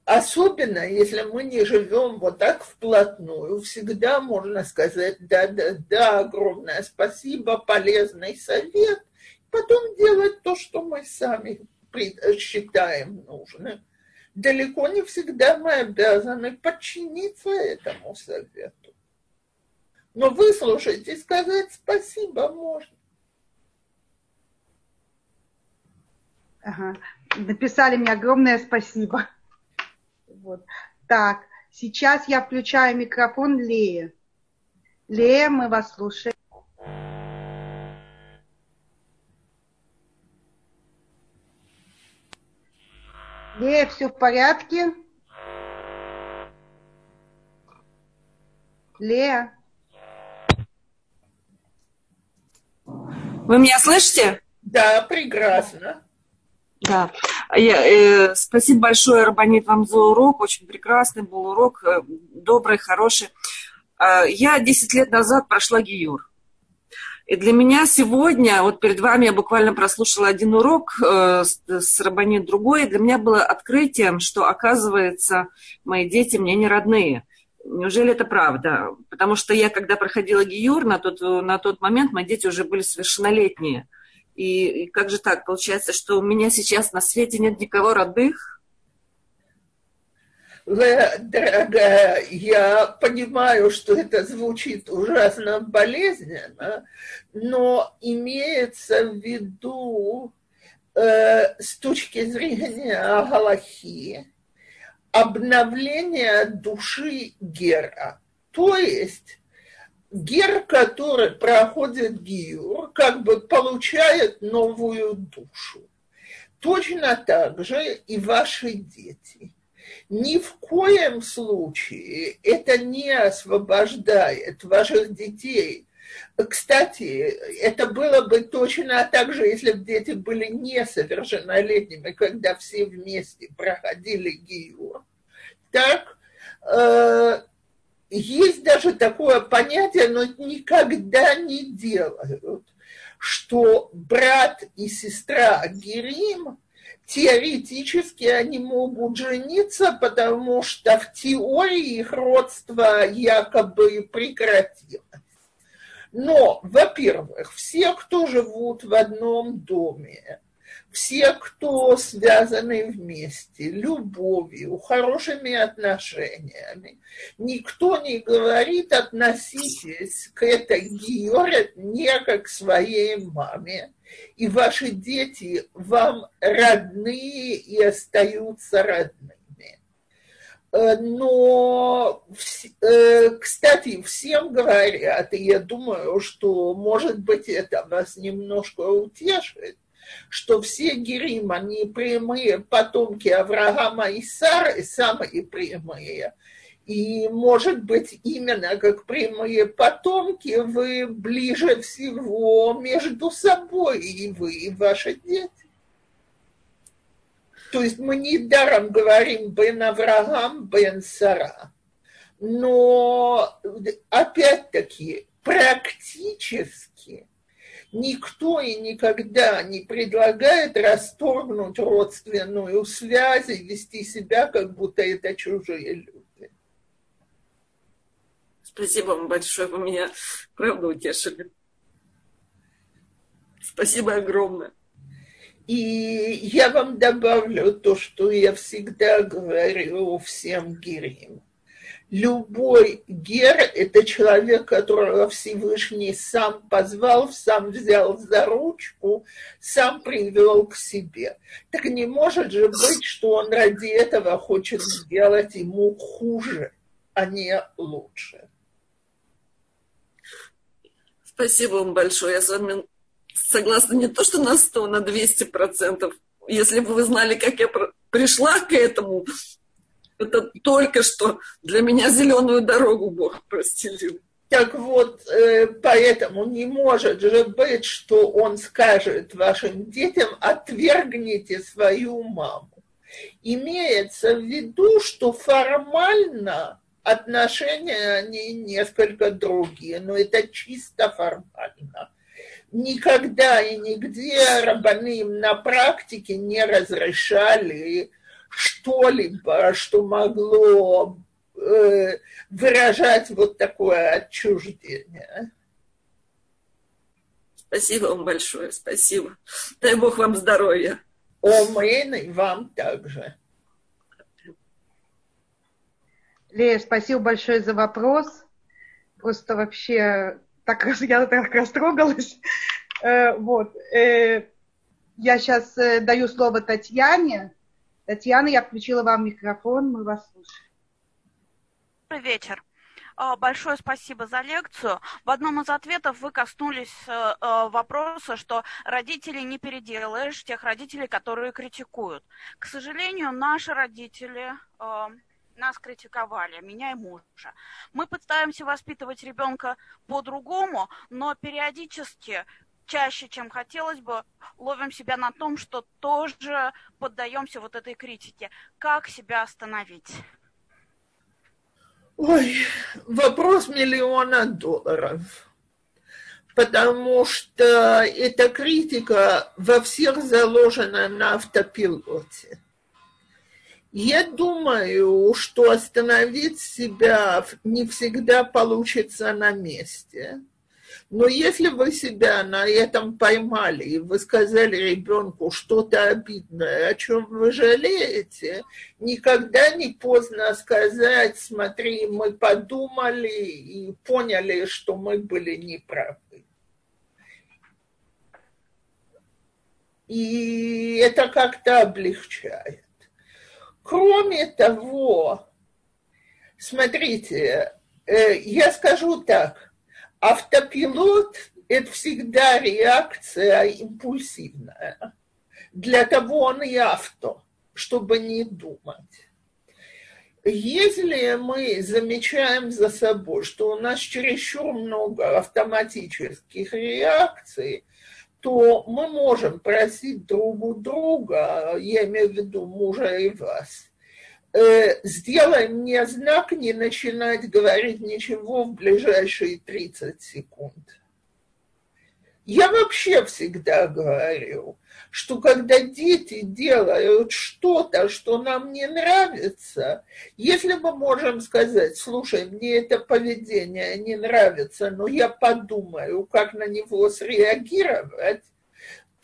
особенно если мы не живем вот так вплотную, всегда можно сказать да-да-да, огромное спасибо, полезный совет, потом делать то, что мы сами считаем нужным. Далеко не всегда мы обязаны подчиниться этому совету. Но выслушать и сказать спасибо можно. Ага. Написали мне огромное спасибо. Вот. Так, сейчас я включаю микрофон Лея. Лея, мы вас слушаем. Лея, все в порядке? Лея? Вы меня слышите? Да, прекрасно. Да. Я, э, спасибо большое, Рабанит, вам за урок. Очень прекрасный был урок, э, добрый, хороший. Э, я 10 лет назад прошла ГИЮР. И для меня сегодня, вот перед вами я буквально прослушала один урок э, с, с Рабанит другой, и для меня было открытием, что, оказывается, мои дети мне не родные – Неужели это правда? Потому что я, когда проходила ГИЮР, на тот, на тот момент мои дети уже были совершеннолетние. И, и как же так? Получается, что у меня сейчас на свете нет никого родных? Дорогая, я понимаю, что это звучит ужасно болезненно, но имеется в виду э, с точки зрения Галахи, обновление души Гера. То есть Гер, который проходит Гиюр, как бы получает новую душу. Точно так же и ваши дети. Ни в коем случае это не освобождает ваших детей. Кстати, это было бы точно так же, если бы дети были несовершеннолетними, когда все вместе проходили Гиюр так, э, есть даже такое понятие, но никогда не делают, что брат и сестра Герим теоретически они могут жениться, потому что в теории их родство якобы прекратилось. Но, во-первых, все, кто живут в одном доме, все, кто связаны вместе, любовью, хорошими отношениями. Никто не говорит, относитесь к этой Георе не как к своей маме. И ваши дети вам родные и остаются родными. Э, но, э, кстати, всем говорят, и я думаю, что, может быть, это вас немножко утешит, что все Герим, они прямые потомки Авраама и Сары, самые прямые. И, может быть, именно как прямые потомки вы ближе всего между собой, и вы, и ваши дети. То есть мы недаром говорим Бен Авраам, Бен Сара. Но, опять-таки, практически никто и никогда не предлагает расторгнуть родственную связь и вести себя, как будто это чужие люди. Спасибо вам большое, вы меня правда утешили. Спасибо огромное. И я вам добавлю то, что я всегда говорю всем гирим. Любой гер – это человек, которого Всевышний сам позвал, сам взял за ручку, сам привел к себе. Так не может же быть, что он ради этого хочет сделать ему хуже, а не лучше. Спасибо вам большое. Я с вами согласна не то, что на 100, на 200 процентов. Если бы вы знали, как я пришла к этому, это только что для меня зеленую дорогу Бог простелил. Так вот, э, поэтому не может же быть, что он скажет вашим детям, отвергните свою маму. Имеется в виду, что формально отношения они несколько другие, но это чисто формально никогда и нигде рабаним на практике не разрешали что-либо, что могло э, выражать вот такое отчуждение. Спасибо вам большое, спасибо. Дай Бог вам здоровья. Омэн, и вам также. Лея, спасибо большое за вопрос. Просто вообще так я так растрогалась. Э, вот. Э, я сейчас э, даю слово Татьяне. Татьяна, я включила вам микрофон, мы вас слушаем. Добрый вечер. Большое спасибо за лекцию. В одном из ответов вы коснулись вопроса, что родителей не переделаешь, тех родителей, которые критикуют. К сожалению, наши родители нас критиковали, меня и мужа. Мы пытаемся воспитывать ребенка по-другому, но периодически чаще, чем хотелось бы, ловим себя на том, что тоже поддаемся вот этой критике. Как себя остановить? Ой, вопрос миллиона долларов. Потому что эта критика во всех заложена на автопилоте. Я думаю, что остановить себя не всегда получится на месте. Но если вы себя на этом поймали, и вы сказали ребенку что-то обидное, о чем вы жалеете, никогда не поздно сказать, смотри, мы подумали и поняли, что мы были неправы. И это как-то облегчает. Кроме того, смотрите, э, я скажу так, автопилот – это всегда реакция импульсивная. Для того он и авто, чтобы не думать. Если мы замечаем за собой, что у нас чересчур много автоматических реакций, то мы можем просить друг у друга, я имею в виду мужа и вас, э, сделай мне знак не начинать говорить ничего в ближайшие 30 секунд. Я вообще всегда говорю, что когда дети делают что-то, что нам не нравится, если мы можем сказать, слушай, мне это поведение не нравится, но я подумаю, как на него среагировать,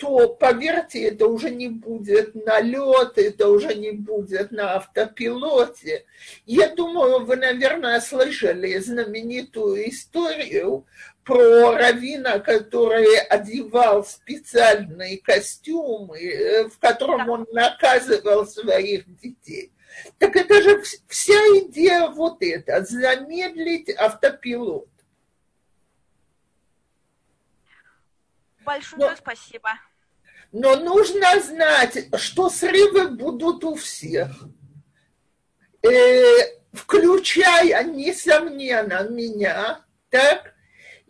то, поверьте, это уже не будет налет, это уже не будет на автопилоте. Я думаю, вы, наверное, слышали знаменитую историю про равина, который одевал специальные костюмы, э, в котором он наказывал своих детей. Так это же вся идея вот эта, замедлить автопилот. Большое но, спасибо. Но нужно знать, что срывы будут у всех. Э, включая, несомненно, меня, так?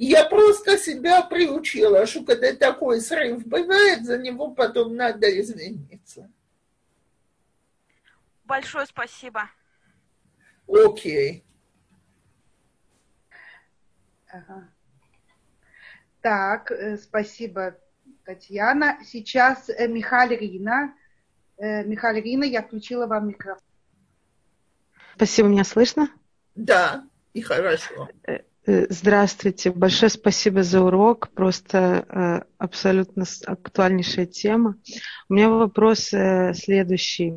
Я просто себя приучила, что когда такой срыв бывает, за него потом надо извиниться. Большое спасибо. Окей. Ага. Так, э, спасибо, Татьяна. Сейчас э, Михаил Рина. Э, Михаил Рина, я включила вам микрофон. Спасибо, меня слышно? Да, и хорошо. Здравствуйте, большое спасибо за урок, просто абсолютно актуальнейшая тема. У меня вопрос следующий.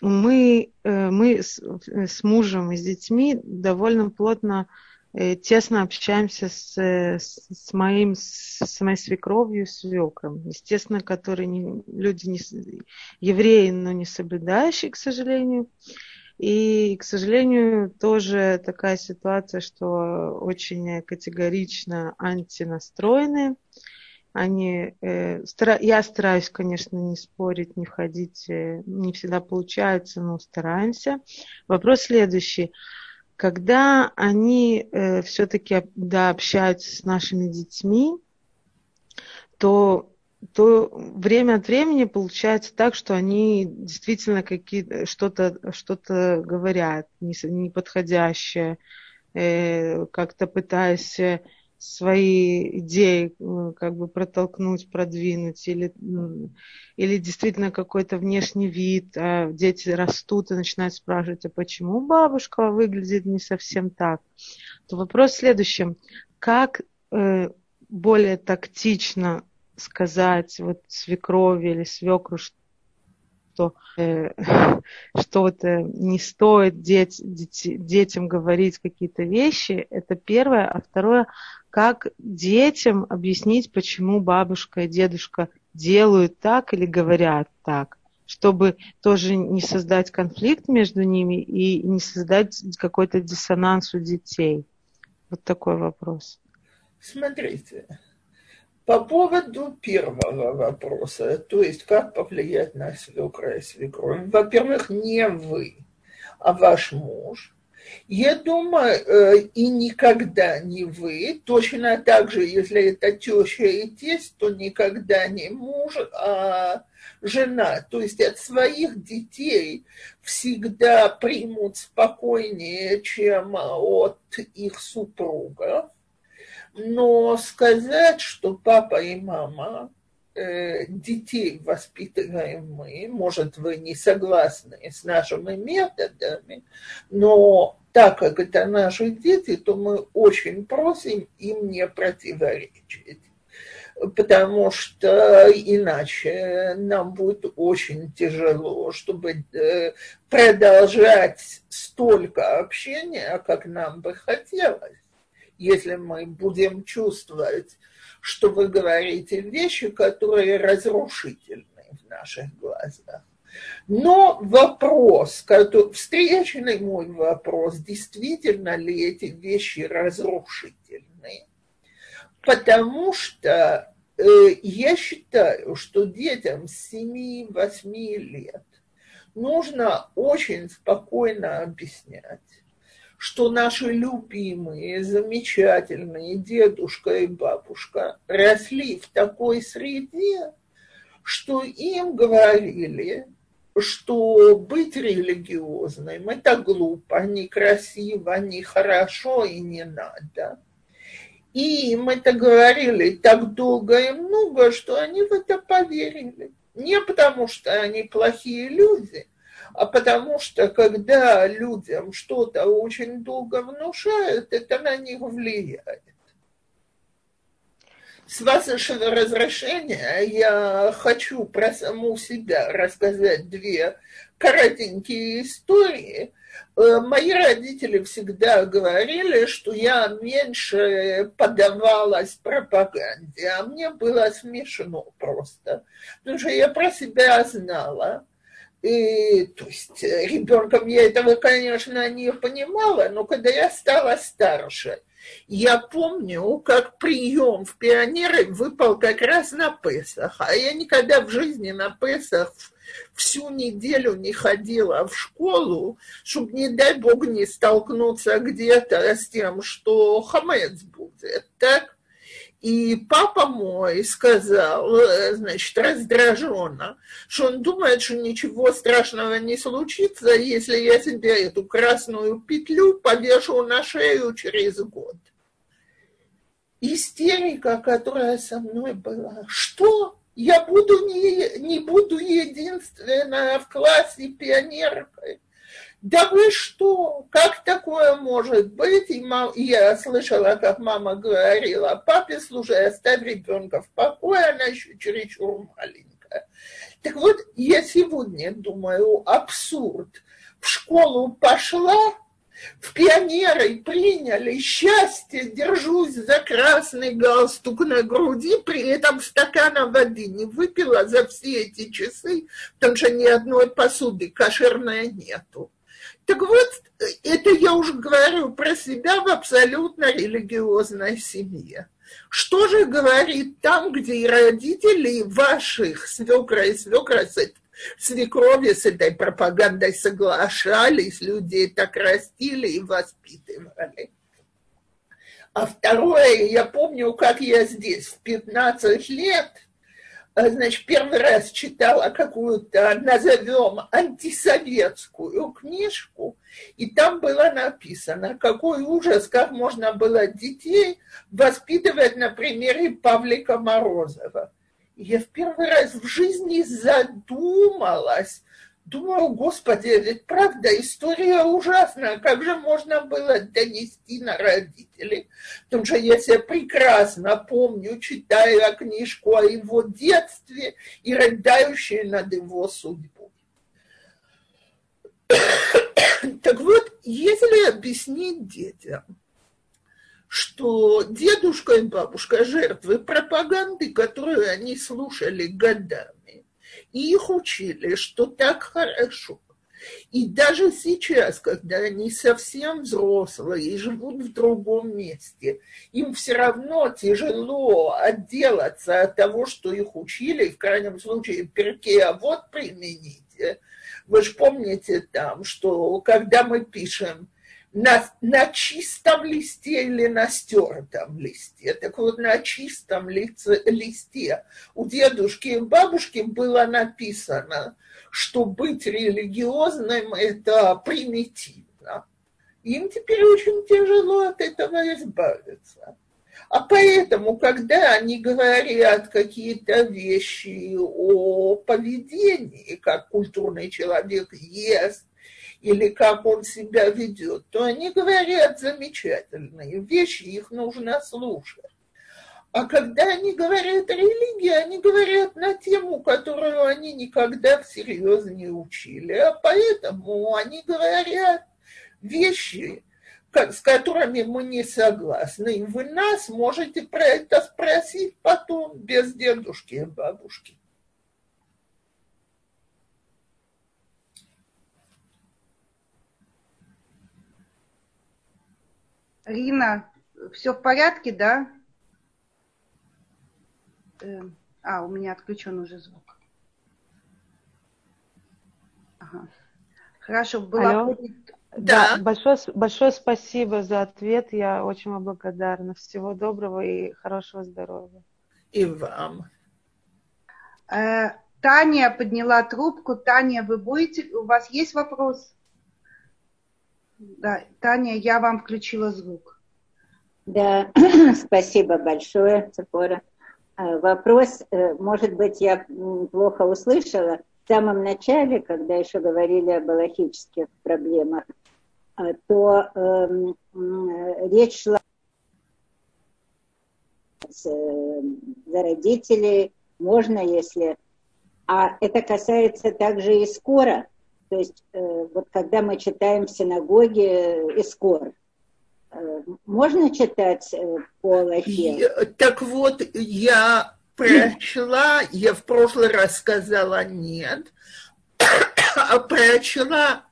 Мы, мы с, мужем и с детьми довольно плотно Э, тесно общаемся с, с, моим, с моей свекровью, свекром. Естественно, которые не, люди, не, евреи, но не соблюдающие, к сожалению. И, к сожалению, тоже такая ситуация, что очень категорично антинастроенные. Они, э, стара, я стараюсь, конечно, не спорить, не входить, э, не всегда получается, но стараемся. Вопрос следующий когда они э, все-таки да, общаются с нашими детьми, то, то время от времени получается так, что они действительно какие что-то что говорят неподходящее, э, как-то пытаясь свои идеи э, как бы протолкнуть, продвинуть, или, или действительно какой-то внешний вид, а дети растут и начинают спрашивать, а почему бабушка выглядит не совсем так, то вопрос в следующем, как э, более тактично сказать вот свекрови или свекру, что, э, что это не стоит деть, дети, детям говорить какие-то вещи, это первое. А второе, как детям объяснить, почему бабушка и дедушка делают так или говорят так, чтобы тоже не создать конфликт между ними и не создать какой-то диссонанс у детей. Вот такой вопрос. Смотрите, по поводу первого вопроса, то есть как повлиять на свекра и свекровь. Во-первых, не вы, а ваш муж. Я думаю, э, и никогда не вы, точно так же, если это теща и тесть, то никогда не муж, а жена. То есть от своих детей всегда примут спокойнее, чем от их супругов но сказать, что папа и мама э, детей воспитываем мы, может, вы не согласны с нашими методами, но так как это наши дети, то мы очень просим им не противоречить. Потому что иначе нам будет очень тяжело, чтобы э, продолжать столько общения, как нам бы хотелось если мы будем чувствовать, что вы говорите вещи, которые разрушительны в наших глазах. Но вопрос, который, встречный мой вопрос, действительно ли эти вещи разрушительны, потому что э, я считаю, что детям с 7-8 лет нужно очень спокойно объяснять, что наши любимые, замечательные дедушка и бабушка росли в такой среде, что им говорили, что быть религиозным – это глупо, некрасиво, нехорошо и не надо. И им это говорили так долго и много, что они в это поверили. Не потому, что они плохие люди – а потому что когда людям что-то очень долго внушают, это на них влияет. С вашего разрешения я хочу про саму себя рассказать две коротенькие истории. Э, мои родители всегда говорили, что я меньше подавалась пропаганде, а мне было смешно просто. Потому что я про себя знала, И, то есть ребенком я этого, конечно, не понимала, но когда я стала старше, я помню, как прием в пионеры выпал как раз на Песах, а я никогда в жизни на Песах всю неделю не ходила в школу, чтобы, не дай бог, не столкнуться где-то с тем, что хамец будет, так? И папа мой сказал, э, значит, раздраженно, что он думает, что ничего страшного не случится, если я себе эту красную петлю повешу на шею через год. Истерика, которая со мной была. Что? Я буду не, не буду единственная в классе пионеркой. Да вы что? Как такое может быть? И мам, я слышала, как мама говорила, папе, слушай, оставь ребенка в покое, она еще чересчур маленькая. Так вот, я сегодня думаю, абсурд. В школу пошла, в пионеры приняли счастье, держусь за красный галстук на груди, при этом стакана воды не выпила за все эти часы, потому что ни одной посуды кошерной нету. Так вот, это я уже говорю про себя в абсолютно религиозной семье. Что же говорит там, где и родители ваших свекра и свекра с свекрови с этой пропагандой соглашались, людей так растили и воспитывали. А второе, я помню, как я здесь в 15 лет – значит, первый раз читала какую-то, назовем, антисоветскую книжку, и там было написано, какой ужас, как можно было детей воспитывать на примере Павлика Морозова. Я в первый раз в жизни задумалась, Думаю, господи, ведь правда, история ужасная. Как же можно было донести на родителей? Потому что я себя прекрасно помню, читая книжку о его детстве и рыдающей над его судьбой. Так вот, если объяснить детям, что дедушка и бабушка жертвы пропаганды, которую они слушали годами, их учили, что так хорошо. И даже сейчас, когда они совсем взрослые и живут в другом месте, им все равно тяжело отделаться от того, что их учили, в крайнем случае, перке, а вот примените. Вы же помните там, что когда мы пишем на, на чистом листе или на стертом листе. Так вот, на чистом лице, листе у дедушки и бабушки было написано, что быть религиозным – это примитивно. Им теперь очень тяжело от этого избавиться. А поэтому, когда они говорят какие-то вещи о поведении, как культурный человек ест, или как он себя ведет, то они говорят замечательные вещи, их нужно слушать. А когда они говорят религии, они говорят на тему, которую они никогда всерьез не учили. А поэтому они говорят вещи, с которыми мы не согласны. И вы нас можете про это спросить потом, без дедушки и бабушки. Рина, все в порядке, да? Э, а, у меня отключен уже звук. Ага. Хорошо, была... Алло. Да. да, большое, большое спасибо за ответ. Я очень вам благодарна. Всего доброго и хорошего здоровья. И вам. Э, Таня подняла трубку. Таня, вы будете... У вас есть вопрос? Да, Таня, я вам включила звук. Да, спасибо большое, Цепора. А, вопрос, э, может быть, я плохо услышала. В самом начале, когда еще говорили об аллахических проблемах, а, то э, речь шла э, за родителей, можно, если... А это касается также и скоро, то есть э, вот когда мы читаем в синагоге Искор, э, можно читать э, по Аллахе? Так вот, я прочла, я в прошлый раз сказала нет, прочла,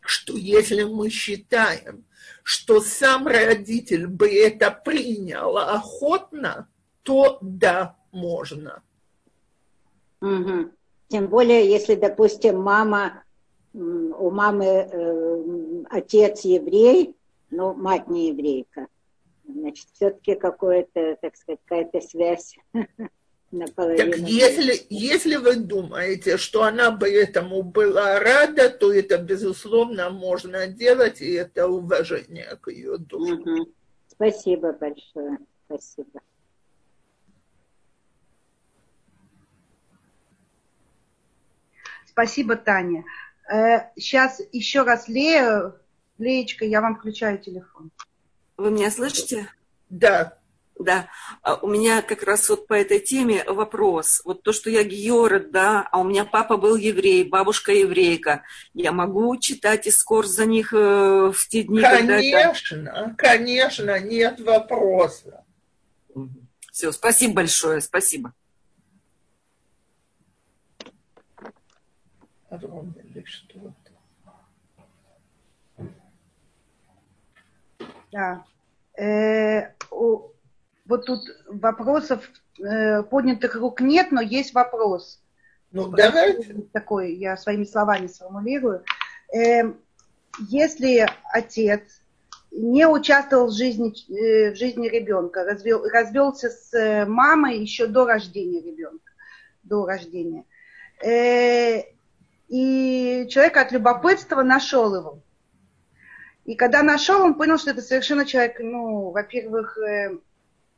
что если мы считаем, что сам родитель бы это принял охотно, то да, можно. Угу. Тем более, если, допустим, мама, у мамы э, отец еврей, но мать не еврейка, значит, все-таки какое-то, так сказать, какая-то связь наполовину. Так если, если вы думаете, что она бы этому была рада, то это, безусловно, можно делать, и это уважение к ее душе. Угу. Спасибо большое. Спасибо. Спасибо, Таня. Сейчас э, еще раз Лея. Леечка, я вам включаю телефон. Вы меня слышите? Да. Да, а у меня как раз вот по этой теме вопрос. Вот то, что я георет, да, а у меня папа был еврей, бабушка еврейка. Я могу читать искор за них э, в те дни, конечно, когда это... Конечно, нет вопроса. Все, спасибо большое, спасибо. Огромное что-то. Да. Э, о, вот тут вопросов э, поднятых рук нет, но есть вопрос. Ну, давайте. Такой, я своими словами сформулирую. Э, если отец не участвовал в жизни, э, в жизни ребенка, развел, развелся с э, мамой еще до рождения ребенка, до рождения, э, и человек от любопытства нашел его. И когда нашел, он понял, что это совершенно человек, ну, во-первых, э,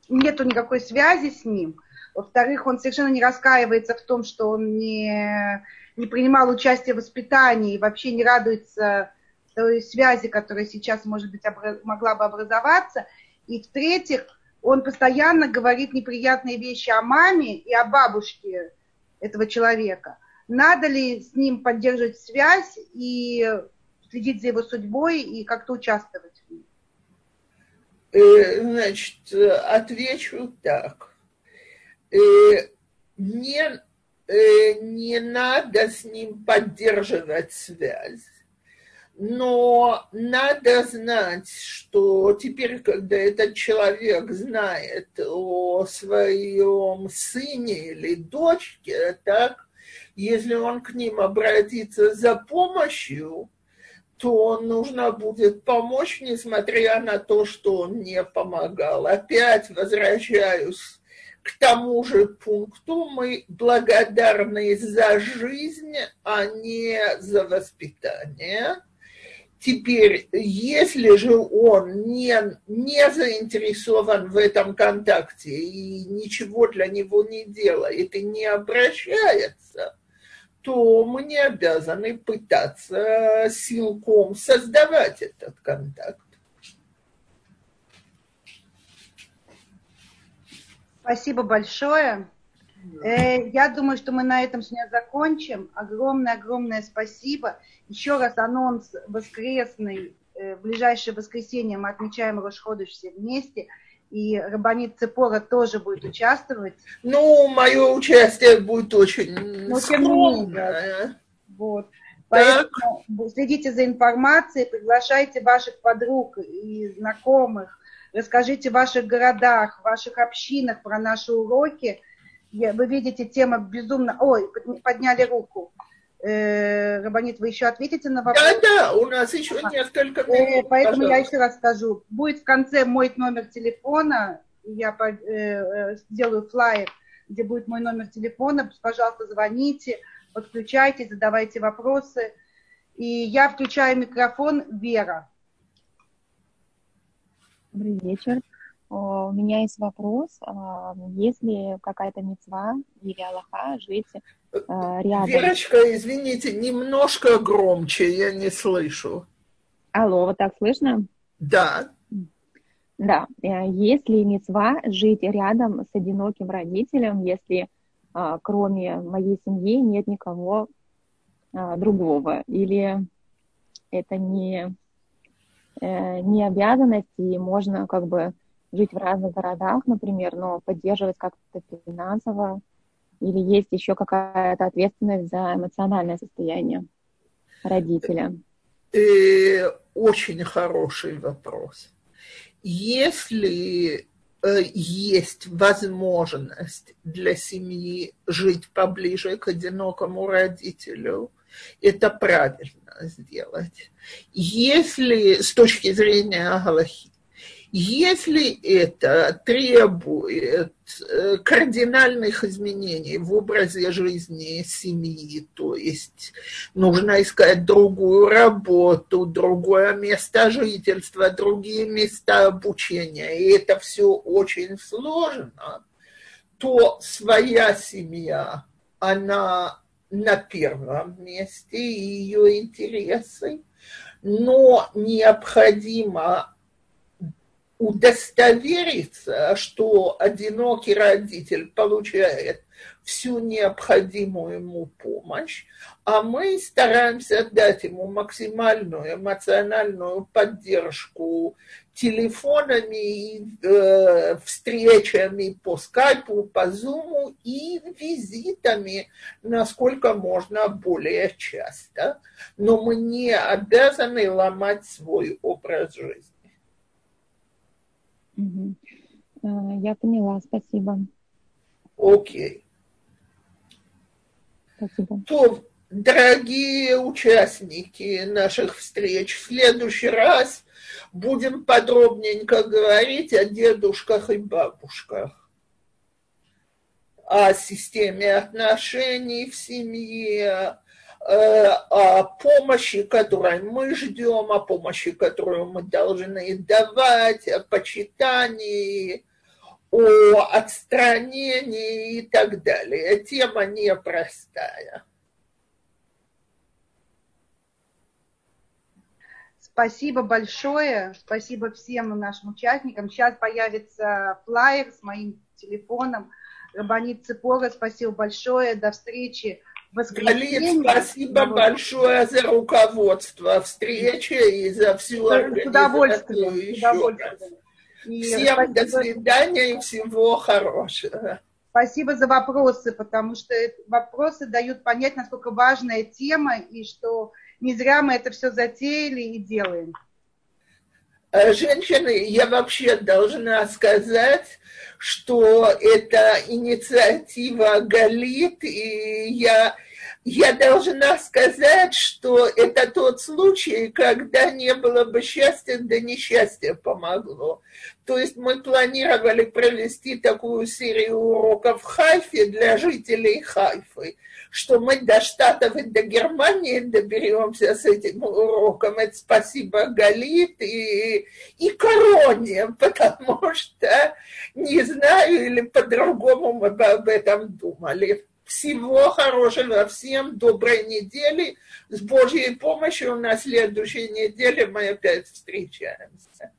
нету никакой связи с ним. Во-вторых, он совершенно не раскаивается в том, что он не, не принимал участие в воспитании и вообще не радуется той связи, которая сейчас, может быть, обра- могла бы образоваться. И в-третьих, он постоянно говорит неприятные вещи о маме и о бабушке этого человека. Надо ли с ним поддерживать связь и следить за его судьбой и как-то участвовать в ней? Э, значит, отвечу так. Э, не, э, не надо с ним поддерживать связь. Но надо знать, что теперь, когда этот человек знает о своем сыне или дочке, так, если он к ним обратится за помощью, то нужно будет помочь, несмотря на то, что он не помогал. Опять возвращаюсь к тому же пункту. Мы благодарны за жизнь, а не за воспитание. Теперь, если же он не, не заинтересован в этом контакте и ничего для него не делает и не обращается – то мы не обязаны пытаться силком создавать этот контакт. Спасибо большое. Э, я думаю, что мы на этом сегодня закончим. Огромное-огромное спасибо. Еще раз анонс воскресный. Э, в ближайшее воскресенье мы отмечаем Рошходыш все вместе – и Рабанит Цепора тоже будет участвовать. Ну, мое участие будет очень Но, скромное. Вот. Поэтому следите за информацией, приглашайте ваших подруг и знакомых, расскажите в ваших городах, ваших общинах про наши уроки. Вы видите, тема безумно... Ой, подняли руку. Э, Рабанит, вы еще ответите на вопрос? Да, да, у нас еще а. несколько э, минут. Поэтому пожалуйста. я еще раз скажу. Будет в конце мой номер телефона, я э, сделаю флайер, где будет мой номер телефона. Пожалуйста, звоните, подключайтесь, задавайте вопросы. И я включаю микрофон Вера. Добрый вечер. У меня есть вопрос. А, есть ли какая-то мецва или Аллаха жить рядом. Верочка, извините, немножко громче, я не слышу. Алло, вот так слышно? Да. Да, э, если мецва жить рядом с одиноким родителем, если а, кроме моей семьи нет никого другого, или это не, э, не обязанность, и можно как бы жить в разных городах, например, но поддерживать как-то финансово или есть еще какая-то ответственность за эмоциональное состояние? родителя? Э, очень хороший вопрос. Если э, есть возможность для семьи жить поближе к одинокому родителю, это правильно сделать. Если с точки зрения Галахи, если это требует э, кардинальных изменений в образе жизни семьи, то есть нужно искать другую работу, другое место жительства, другие места обучения, и это все очень сложно, то своя семья, она на первом месте, ее интересы, но необходимо удостовериться, что одинокий родитель получает всю необходимую ему помощь, а мы стараемся дать ему максимальную эмоциональную поддержку телефонами, э, встречами по скайпу, по зуму и визитами, насколько можно более часто. Но мы не обязаны ломать свой образ жизни. Угу. Я поняла, спасибо. Окей. Спасибо. То, дорогие участники наших встреч, в следующий раз будем подробненько говорить о дедушках и бабушках, о системе отношений в семье, о помощи, которой мы ждем, о помощи, которую мы должны давать, о почитании, о отстранении и так далее. Тема непростая. Спасибо большое. Спасибо всем нашим участникам. Сейчас появится флайер с моим телефоном. Рабанит Цепора, спасибо большое. До встречи воскресенье. спасибо большое за руководство встречи и за всю организацию. С удовольствием. С удовольствием. Всем до свидания и всего хорошего. Спасибо за вопросы, потому что вопросы дают понять, насколько важная тема, и что не зря мы это все затеяли и делаем. Э, женщины, я вообще должна сказать, что это инициатива Галит, и я я должна сказать, что это тот случай, когда не было бы счастья, да несчастье помогло. То есть мы планировали провести такую серию уроков в Хайфе для жителей Хайфы, что мы до Штатов и до Германии доберемся с этим уроком. Это спасибо Галит и, и Короне, потому что не знаю, или по-другому мы бы об этом думали. Всего хорошего всем, доброй недели. С Божьей помощью на следующей неделе мы опять встречаемся.